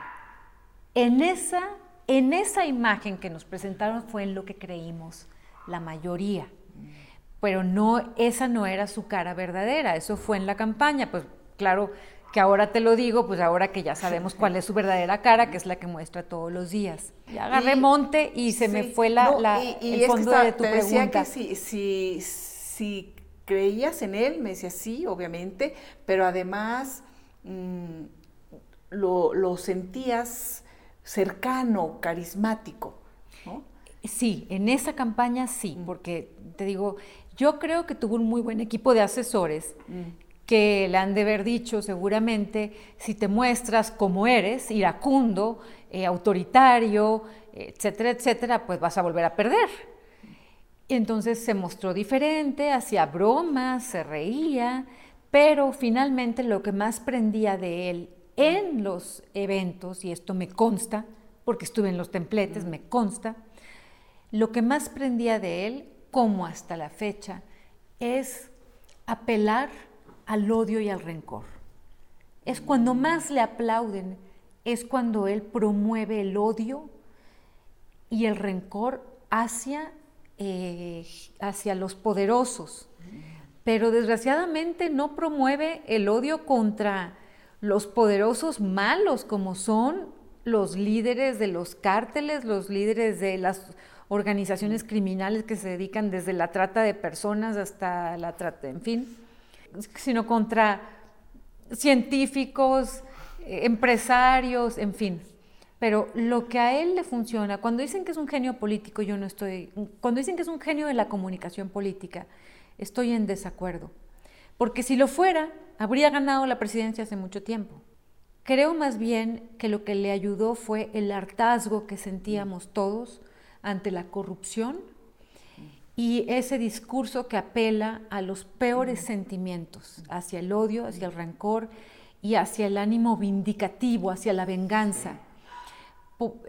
En esa, en esa imagen que nos presentaron fue en lo que creímos, la mayoría. Pero no, esa no era su cara verdadera, eso fue en la campaña, pues claro, que ahora te lo digo, pues ahora que ya sabemos cuál es su verdadera cara, que es la que muestra todos los días. Ya agarré monte y se me fue la, el fondo de tu te Decía que si, si, creías en él, me decía sí, obviamente, pero además mm, lo, sentías cercano, carismático. Sí, en esa campaña sí, mm. porque te digo, yo creo que tuvo un muy buen equipo de asesores mm que le han de haber dicho seguramente, si te muestras como eres, iracundo, eh, autoritario, etcétera, etcétera, pues vas a volver a perder. Entonces se mostró diferente, hacía bromas, se reía, pero finalmente lo que más prendía de él en los eventos, y esto me consta, porque estuve en los templetes, me consta, lo que más prendía de él, como hasta la fecha, es apelar al odio y al rencor. Es cuando más le aplauden, es cuando él promueve el odio y el rencor hacia, eh, hacia los poderosos. Pero desgraciadamente no promueve el odio contra los poderosos malos, como son los líderes de los cárteles, los líderes de las organizaciones criminales que se dedican desde la trata de personas hasta la trata, en fin sino contra científicos, empresarios, en fin. Pero lo que a él le funciona, cuando dicen que es un genio político, yo no estoy, cuando dicen que es un genio de la comunicación política, estoy en desacuerdo. Porque si lo fuera, habría ganado la presidencia hace mucho tiempo. Creo más bien que lo que le ayudó fue el hartazgo que sentíamos todos ante la corrupción y ese discurso que apela a los peores sentimientos, hacia el odio, hacia el rencor y hacia el ánimo vindicativo, hacia la venganza.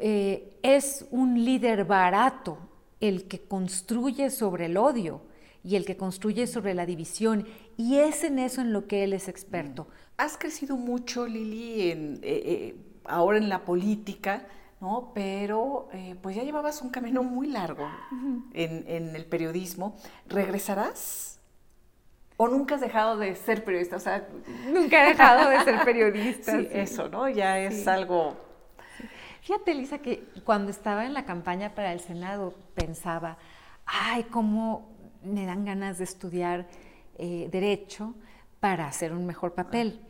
Eh, es un líder barato el que construye sobre el odio y el que construye sobre la división, y es en eso en lo que él es experto. Has crecido mucho, Lili, en, eh, eh, ahora en la política ¿no? Pero eh, pues ya llevabas un camino muy largo en, el periodismo. ¿Regresarás? ¿O nunca has dejado de ser periodista? O sea, nunca he dejado de ser periodista. sí, eso, ¿no? Ya es algo... Fíjate, Elisa, que cuando estaba en la campaña para el Senado pensaba, ay, cómo me dan ganas de estudiar eh, derecho para hacer un mejor papel.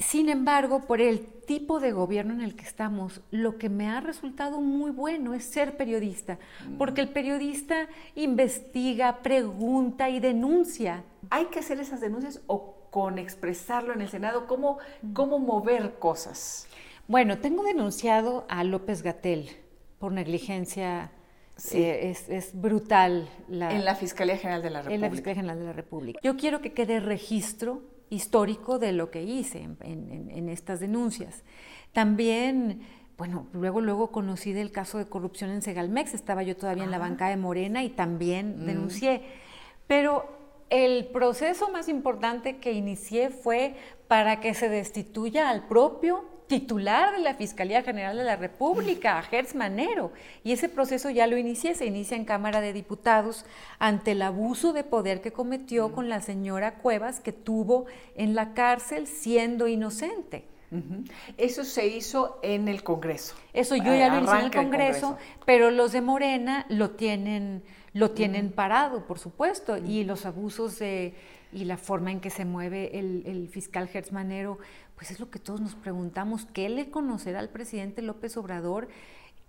Sin embargo, por el tipo de gobierno en el que estamos, lo que me ha resultado muy bueno es ser periodista, porque el periodista investiga, pregunta y denuncia. ¿Hay que hacer esas denuncias o con expresarlo en el Senado? ¿Cómo, cómo mover cosas? Bueno, tengo denunciado a López Gatel por negligencia Sí. Eh, es, brutal. en la Fiscalía General de la República. En la Fiscalía General de la República. Yo quiero que quede registro histórico de lo que hice en, estas denuncias. También, bueno, luego, luego conocí del caso de corrupción en Segalmex, estaba yo todavía en la banca de Morena y también mm. denuncié. Pero el proceso más importante que inicié fue para que se destituya al propio titular de la Fiscalía General de la República, a Gertz Manero. Y ese proceso ya lo inicié, se inicia en Cámara de Diputados ante el abuso de poder que cometió con la señora Cuevas, que tuvo en la cárcel siendo inocente. Eso se hizo en el Congreso. Eso yo ya lo hice en el Congreso, pero los de Morena lo tienen, lo tienen parado, por supuesto, y los abusos de, y la forma en que se mueve el, fiscal Gertz Manero, pues es lo que todos nos preguntamos, ¿qué le conocerá al presidente López Obrador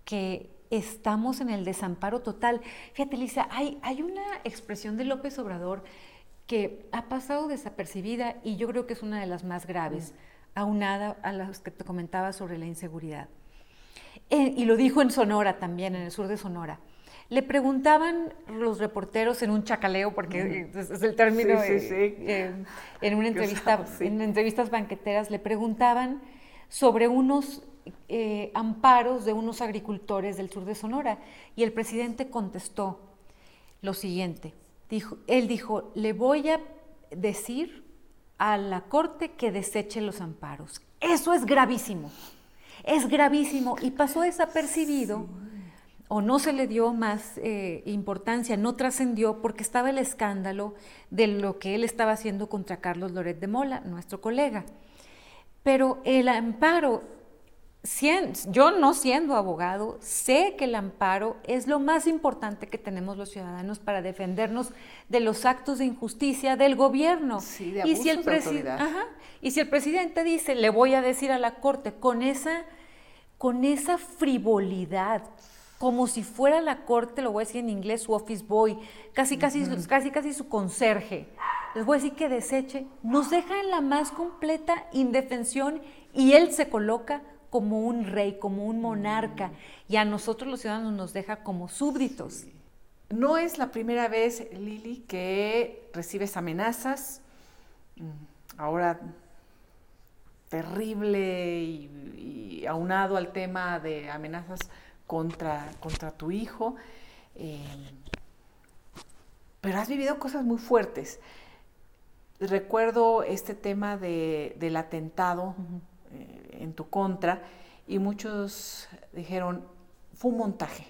que estamos en el desamparo total? Fíjate, Lisa, hay, hay una expresión de López Obrador que ha pasado desapercibida y yo creo que es una de las más graves aunada a las que te comentaba sobre la inseguridad. Eh, y lo dijo en Sonora también, en el sur de Sonora. Le preguntaban los reporteros en un chacaleo, porque es, el término, eh, en una entrevista, en entrevistas banqueteras, le preguntaban sobre unos eh, amparos de unos agricultores del sur de Sonora. Y el presidente contestó lo siguiente. Dijo, él dijo, le voy a decir a la Corte que deseche los amparos. Eso es gravísimo, es gravísimo y pasó desapercibido o no se le dio más eh, importancia, no trascendió porque estaba el escándalo de lo que él estaba haciendo contra Carlos Loret de Mola, nuestro colega. Pero el amparo yo no siendo abogado, sé que el amparo es lo más importante que tenemos los ciudadanos para defendernos de los actos de injusticia del gobierno. y, si el y si el presidente dice, le voy a decir a la Corte, con esa, con esa frivolidad, como si fuera la Corte, lo voy a decir en inglés, su office boy, casi, casi, casi, casi su conserje, les voy a decir que deseche, nos deja en la más completa indefensión y él se coloca como un rey, como un monarca, y a nosotros los ciudadanos nos deja como súbditos. No es la primera vez, Lili, que recibes amenazas, mm, ahora terrible y, aunado al tema de amenazas contra, contra tu hijo, eh, pero has vivido cosas muy fuertes. Recuerdo este tema del atentado en tu contra y muchos dijeron, fue un montaje.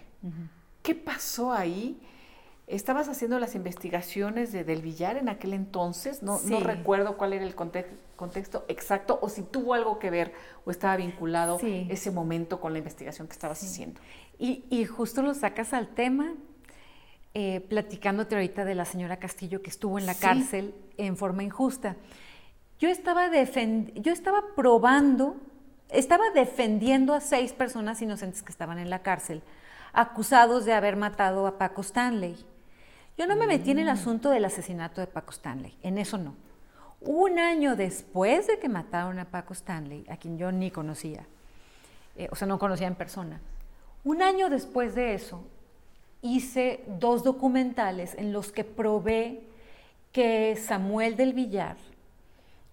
¿Qué pasó ahí? ¿Estabas haciendo las investigaciones de Del Villar en aquel entonces? No, no recuerdo cuál era el contexto exacto o si tuvo algo que ver o estaba vinculado ese momento con la investigación que estabas haciendo. Y, justo lo sacas al tema, eh, platicándote ahorita de la señora Castillo que estuvo en la cárcel en forma injusta. Yo estaba, yo estaba probando estaba defendiendo a seis personas inocentes que estaban en la cárcel, acusados de haber matado a Paco Stanley. Yo no me metí en el asunto del asesinato de Paco Stanley, en eso no. Un año después de que mataron a Paco Stanley, a quien yo ni conocía, eh, o sea, no conocía en persona, un año después de eso, hice dos documentales en los que probé que Samuel del Villar,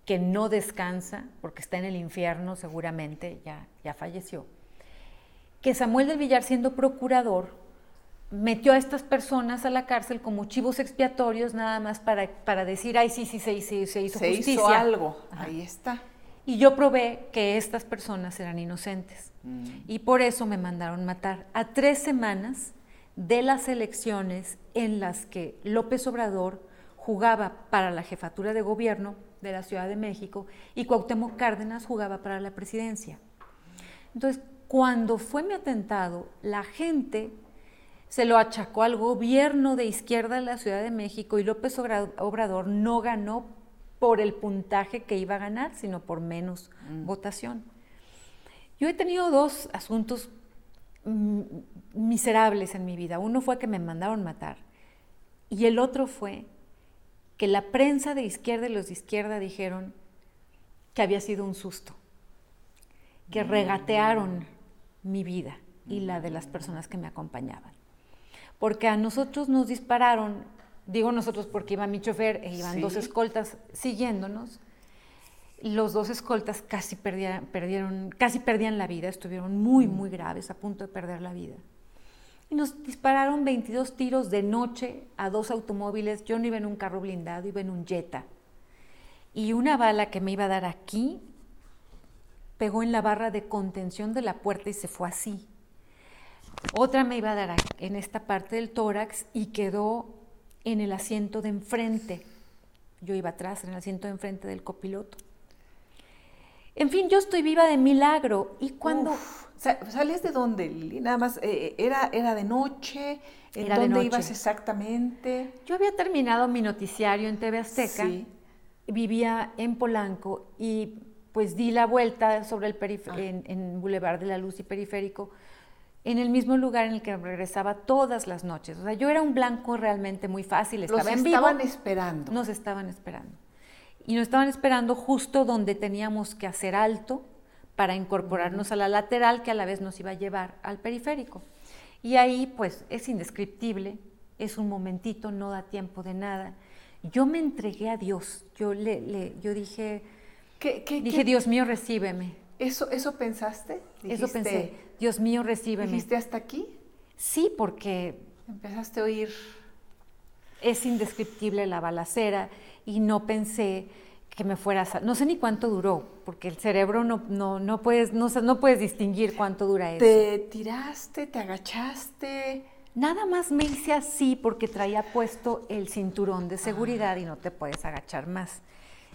que no descansa, porque está en el infierno seguramente, ya, ya falleció, que Samuel del Villar, siendo procurador, metió a estas personas a la cárcel como chivos expiatorios nada más para, para decir, ay, sí, sí, se, se, se hizo se justicia. hizo algo, ahí está. Y yo probé que estas personas eran inocentes. Mm. Y por eso me mandaron matar a tres semanas de las elecciones en las que López Obrador jugaba para la jefatura de gobierno de la Ciudad de México y Cuauhtémoc Cárdenas jugaba para la presidencia. Entonces, cuando fue mi atentado, la gente se lo achacó al gobierno de izquierda de la Ciudad de México y López Obrador no ganó por el puntaje que iba a ganar, sino por menos mm. votación. Yo he tenido dos asuntos mm, miserables en mi vida. Uno fue que me mandaron matar y el otro fue que la prensa de izquierda y los de izquierda dijeron que había sido un susto, que regatearon mi vida y la de las personas que me acompañaban. Porque a nosotros nos dispararon, digo nosotros porque iba mi chofer e iban dos escoltas siguiéndonos, los dos escoltas casi perdieron, casi perdían la vida, estuvieron muy, muy graves, a punto de perder la vida. y nos dispararon 22 tiros de noche a dos automóviles. Yo no iba en un carro blindado, iba en un Jetta. Y una bala que me iba a dar aquí pegó en la barra de contención de la puerta y se fue así. Otra me iba a dar en esta parte del tórax y quedó en el asiento de enfrente. Yo iba atrás, en el asiento de enfrente del copiloto. En fin, yo estoy viva de milagro. ¿Y cuando... ¿Salías de dónde, Lili? Nada más, eh, era, ¿era de noche? ¿En dónde ibas exactamente? Yo había terminado mi noticiario en TV Azteca. Vivía en Polanco y pues di la vuelta sobre el ah. en, en Boulevard de la Luz y Periférico en el mismo lugar en el que regresaba todas las noches. O sea, yo era un blanco realmente muy fácil, estaba en vivo. estaban esperando. Nos estaban esperando. Y nos estaban esperando justo donde teníamos que hacer alto para incorporarnos a la lateral que a la vez nos iba a llevar al periférico. Y ahí pues es indescriptible, es un momentito, no da tiempo de nada. Yo me entregué a Dios, yo, le, yo dije, ¿Qué, dije, Dios mío, recíbeme. ¿Eso, eso pensaste? eso pensé, Dios mío, recíbeme. ¿Dijiste hasta aquí? Sí, porque... Empezaste a oír... Es indescriptible la balacera y no pensé que me fuera a... No sé ni cuánto duró, porque el cerebro no, no, no, puedes, no, no puedes distinguir cuánto dura eso. ¿Te tiraste, te agachaste? Nada más me hice así porque traía puesto el cinturón de seguridad y no te puedes agachar más.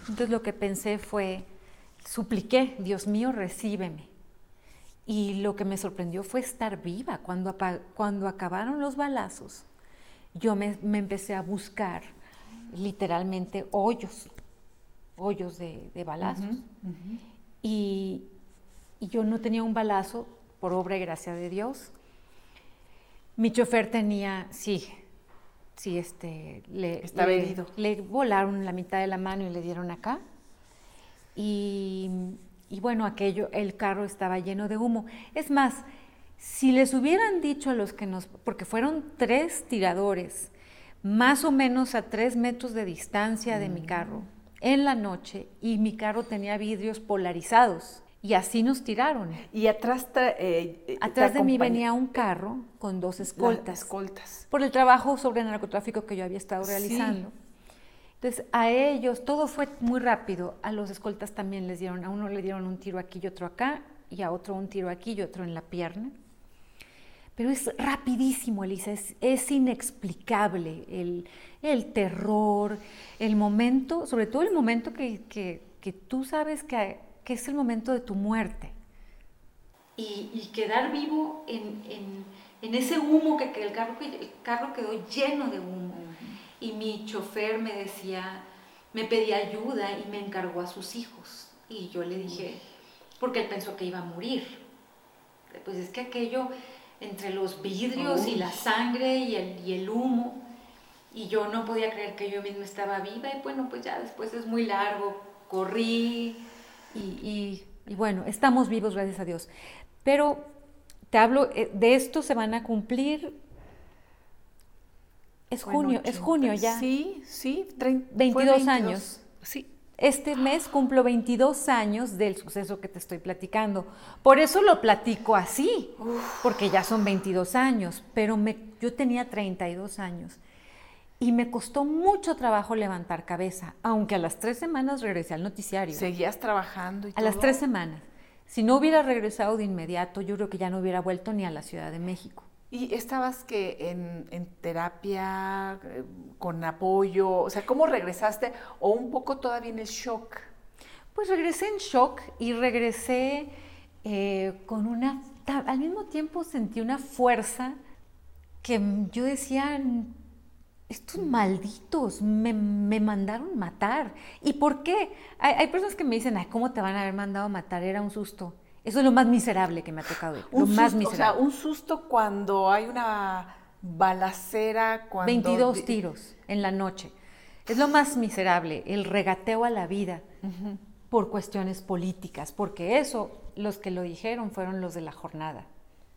Entonces lo que pensé fue, supliqué, Dios mío, recíbeme. Y lo que me sorprendió fue estar viva. Cuando, cuando acabaron los balazos, yo me, empecé a buscar literalmente hoyos, hoyos de, balazos. Y, yo no tenía un balazo, por obra y gracia de Dios. Mi chofer tenía, sí, sí, este, le, le, le volaron la mitad de la mano y le dieron acá. Y y bueno, aquello, el carro estaba lleno de humo. Es más, si les hubieran dicho a los que nos, porque fueron tres tiradores, más o menos a tres metros de distancia de mi mm. carro, en la noche, y mi carro tenía vidrios polarizados. Y así nos tiraron. Y atrás, eh, atrás de mí venía un carro con dos escoltas. escoltas. Por el trabajo sobre narcotráfico que yo había estado realizando. Entonces, a ellos todo fue muy rápido. A los escoltas también les dieron, a uno le dieron un tiro aquí y otro acá, y a otro un tiro aquí y otro en la pierna. Pero es rapidísimo, Elisa, es, inexplicable el, terror, el momento, sobre todo el momento que, tú sabes que, es el momento de tu muerte. Y, quedar vivo en, ese humo, que, el, carro, el carro quedó lleno de humo y mi chofer me decía, me pedía ayuda y me encargó a sus hijos. Y yo le dije, porque él pensó que iba a morir. Pues es que aquello entre los vidrios y la sangre y el, y el humo, y yo no podía creer que yo misma estaba viva y bueno, pues ya después es muy largo, corrí y, y bueno, estamos vivos gracias a Dios. Pero te hablo, eh, de esto se van a cumplir es junio, es junio ya. Sí, sí, 22, años. Sí. Este mes cumplo 22 años del suceso que te estoy platicando. Por eso lo platico así, porque ya son 22 años, pero me, yo tenía 32 años y me costó mucho trabajo levantar cabeza, aunque a las tres semanas regresé al noticiario. ¿Seguías trabajando? Y a las tres semanas. Si no hubiera regresado de inmediato, yo creo que ya no hubiera vuelto ni a la Ciudad de México. ¿Y estabas que en, terapia, eh, con apoyo? O sea, ¿cómo regresaste? ¿O un poco todavía en el shock? Pues regresé en shock y regresé eh, con una... Al mismo tiempo sentí una fuerza que yo decía, estos malditos me, mandaron matar. ¿Y por qué? Hay, hay, personas que me dicen, ay, ¿cómo te van a haber mandado matar? Era un susto. Eso es lo más miserable que me ha tocado. lo más miserable. O sea, un susto cuando hay una balacera, cuando... 22 tiros en la noche. Es lo más miserable, el regateo a la vida por cuestiones políticas, porque eso, los que lo dijeron fueron los de la jornada,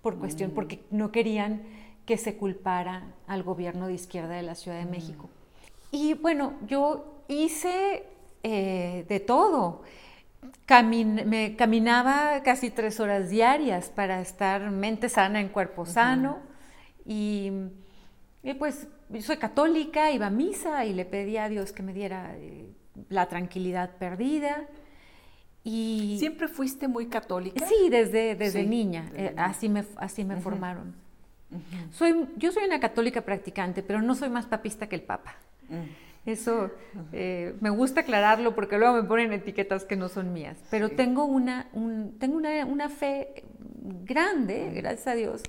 por cuestión, mm. porque no querían que se culpara al gobierno de izquierda de la Ciudad de mm. México. Y bueno, yo hice eh, de todo me caminaba casi tres horas diarias para estar mente sana en cuerpo sano Y, pues soy católica, iba a misa y le pedí a Dios que me diera eh, la tranquilidad perdida. Y, ¿Siempre fuiste muy católica? Sí, desde, desde niña. Eh, así me, así me formaron. soy, yo soy una católica practicante, pero no soy más papista que el Papa. Mm. Eso eh, me gusta aclararlo porque luego me ponen etiquetas que no son mías. Pero tengo, una, tengo una, fe grande, gracias a Dios,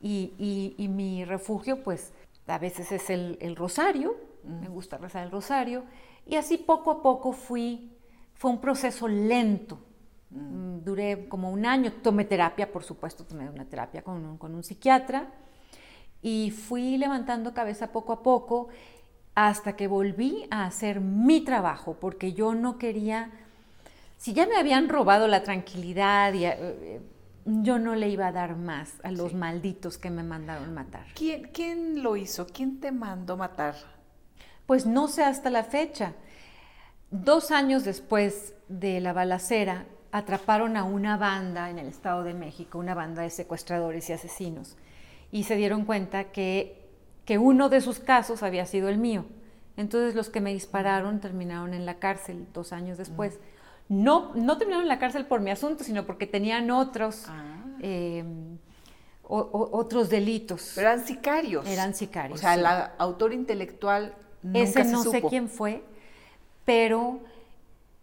y, y, mi refugio, pues a veces es el, el rosario, me gusta rezar el rosario, y así poco a poco fui fue un proceso lento. Mm, duré como un año, tomé terapia, por supuesto, tomé una terapia con un, con un psiquiatra y fui levantando cabeza poco a poco hasta que volví a hacer mi trabajo, porque yo no quería, si ya me habían robado la tranquilidad, y, eh, yo no le iba a dar más a los malditos que me mandaron matar. ¿Quién, ¿Quién lo hizo? ¿Quién te mandó matar? Pues no sé hasta la fecha. Dos años después de la balacera, atraparon a una banda en el Estado de México, una banda de secuestradores y asesinos, y se dieron cuenta que, que uno de sus casos había sido el mío. Entonces los que me dispararon terminaron en la cárcel dos años después. No, no terminaron en la cárcel por mi asunto, sino porque tenían otros, ah. em, otros delitos. Pero eran sicarios. Eran sicarios. O sea, el autor intelectual nunca Ese no sé quién fue pero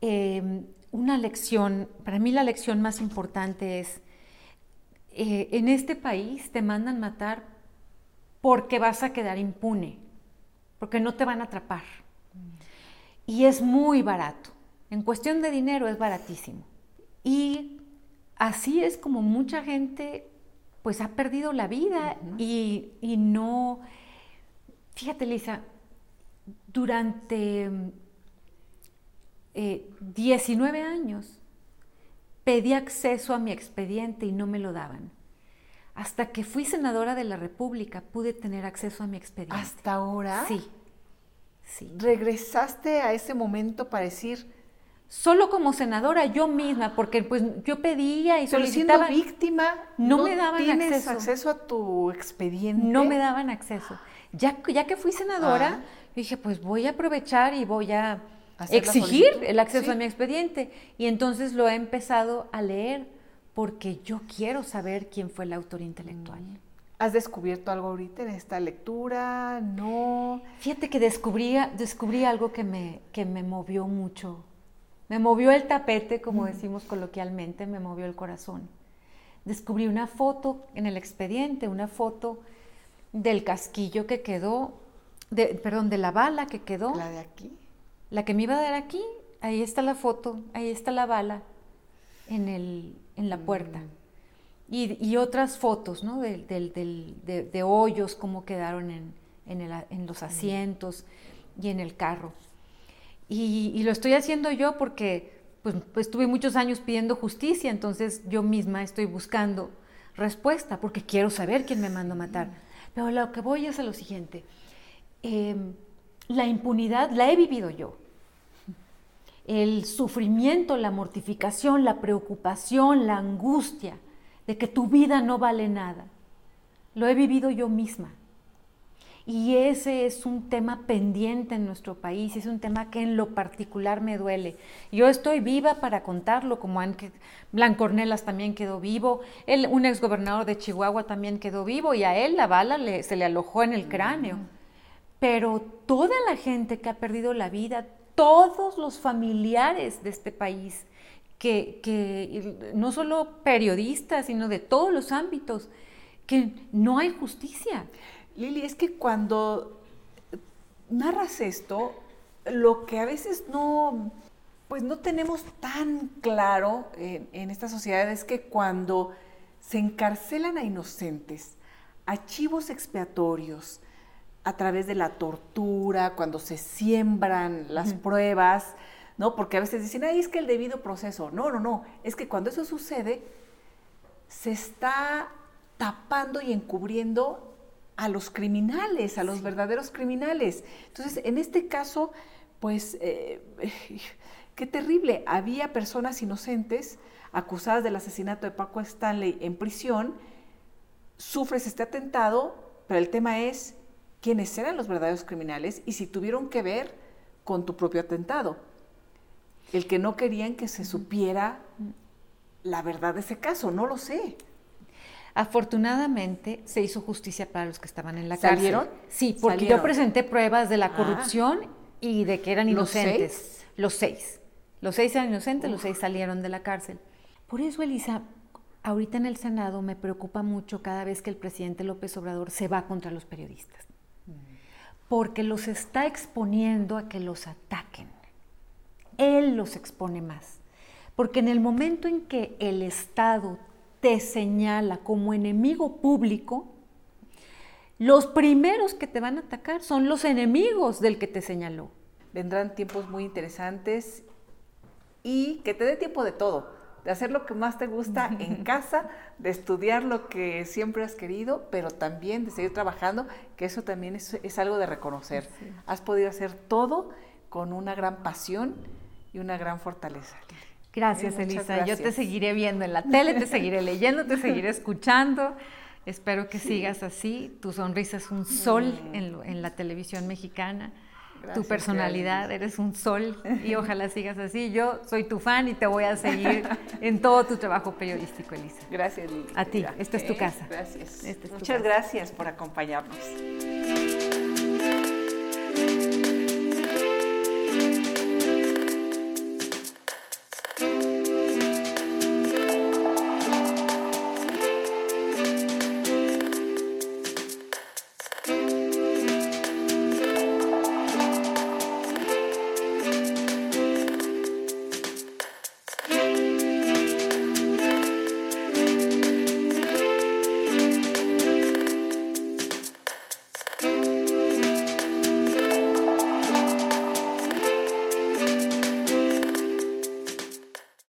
em, una lección, para mí la lección más importante es, eh, en este país te mandan matar porque vas a quedar impune, porque no te van a atrapar. Y es muy barato. En cuestión de dinero es baratísimo. Y así es como mucha gente pues ha perdido la vida y, y no... Fíjate, Lisa, durante 19 eh, años, pedí acceso a mi expediente y no me lo daban. Hasta que fui senadora de la República pude tener acceso a mi expediente. ¿Hasta ahora? Sí. sí. ¿Regresaste a ese momento para decir... Solo como senadora, yo misma, porque pues yo pedía y solicitaba... siendo víctima, no, me daban tienes acceso. a tu expediente? No me daban acceso. Ya, ya que fui senadora, ah. dije, pues voy a aprovechar y voy a exigir el acceso a mi expediente. Y entonces lo he empezado a leer porque yo quiero saber quién fue el autor intelectual. Mm. ¿Has descubierto algo ahorita en esta lectura? No. Fíjate que descubrí, descubrí algo que me, que me movió mucho. Me movió el tapete, como mm. decimos coloquialmente, me movió el corazón. Descubrí una foto en el expediente, una foto del casquillo que quedó, de, perdón, de la bala que quedó. ¿La de aquí? La que me iba a dar aquí, ahí está la foto, ahí está la bala en, el, en la puerta. Mm. Y, otras fotos, ¿no? De, de, hoyos, cómo quedaron en, en, los mm. asientos y en el carro. Y, lo estoy haciendo yo porque pues, pues, tuve muchos años pidiendo justicia, entonces yo misma estoy buscando respuesta porque quiero saber quién me mandó a matar. Pero lo que voy es a lo siguiente. Em, la impunidad la he vivido yo el sufrimiento, la mortificación, la preocupación, la angustia de que tu vida no vale nada. Lo he vivido yo misma. Y ese es un tema pendiente en nuestro país, es un tema que en lo particular me duele. Yo estoy viva para contarlo, como Blanco Ornelas también quedó vivo, él, un exgobernador de Chihuahua también quedó vivo y a él la bala se le alojó en el cráneo. Pero toda la gente que ha perdido la vida, todos los familiares de este país, que, no solo periodistas, sino de todos los ámbitos, que no hay justicia. Lili, es que cuando narras esto, lo que a veces no, pues no tenemos tan claro en, en esta sociedad es que cuando se encarcelan a inocentes, archivos expiatorios, a través de la tortura, cuando se siembran las pruebas, ¿no? Porque a veces dicen, ay, es que el debido proceso. No, no, no. Es que cuando eso sucede, se está tapando y encubriendo a los criminales, a los verdaderos criminales. Entonces, en este caso, pues, eh, [laughs] qué terrible. Había personas inocentes acusadas del asesinato de Paco Stanley en prisión, sufres este atentado pero el tema es quiénes eran los verdaderos criminales y si tuvieron que ver con tu propio atentado. El que no querían que se supiera la verdad de ese caso, no lo sé. Afortunadamente se hizo justicia para los que estaban en la ¿Salieron? cárcel. Sí, porque yo presenté pruebas de la ah. corrupción y de que eran inocentes. Los seis. Los seis eran inocentes, los seis salieron de la cárcel. Por eso, Elisa, ahorita en el Senado me preocupa mucho cada vez que el presidente López Obrador se va contra los periodistas. Porque los está exponiendo a que los ataquen. Él los expone más. Porque en el momento en que el Estado te señala como enemigo público, los primeros que te van a atacar son los enemigos del que te señaló. Vendrán tiempos muy interesantes y que te dé tiempo de todo, de hacer lo que más te gusta en [laughs] casa, de estudiar lo que siempre has querido, pero también de seguir trabajando, que eso también es, algo de reconocer. Has podido hacer todo con una gran pasión y una gran fortaleza. Gracias, Elisa. Yo te seguiré viendo en la tele, te seguiré [laughs] leyendo, te seguiré escuchando. Espero que sigas así. Tu sonrisa es un sol mm. en, la televisión mexicana. Tu personalidad, eres un sol y [laughs] ojalá sigas así. Yo soy tu fan y te voy a seguir en todo tu trabajo periodístico, Elisa. Gracias, A ti, esta es tu casa. Gracias. Muchas gracias por acompañarnos.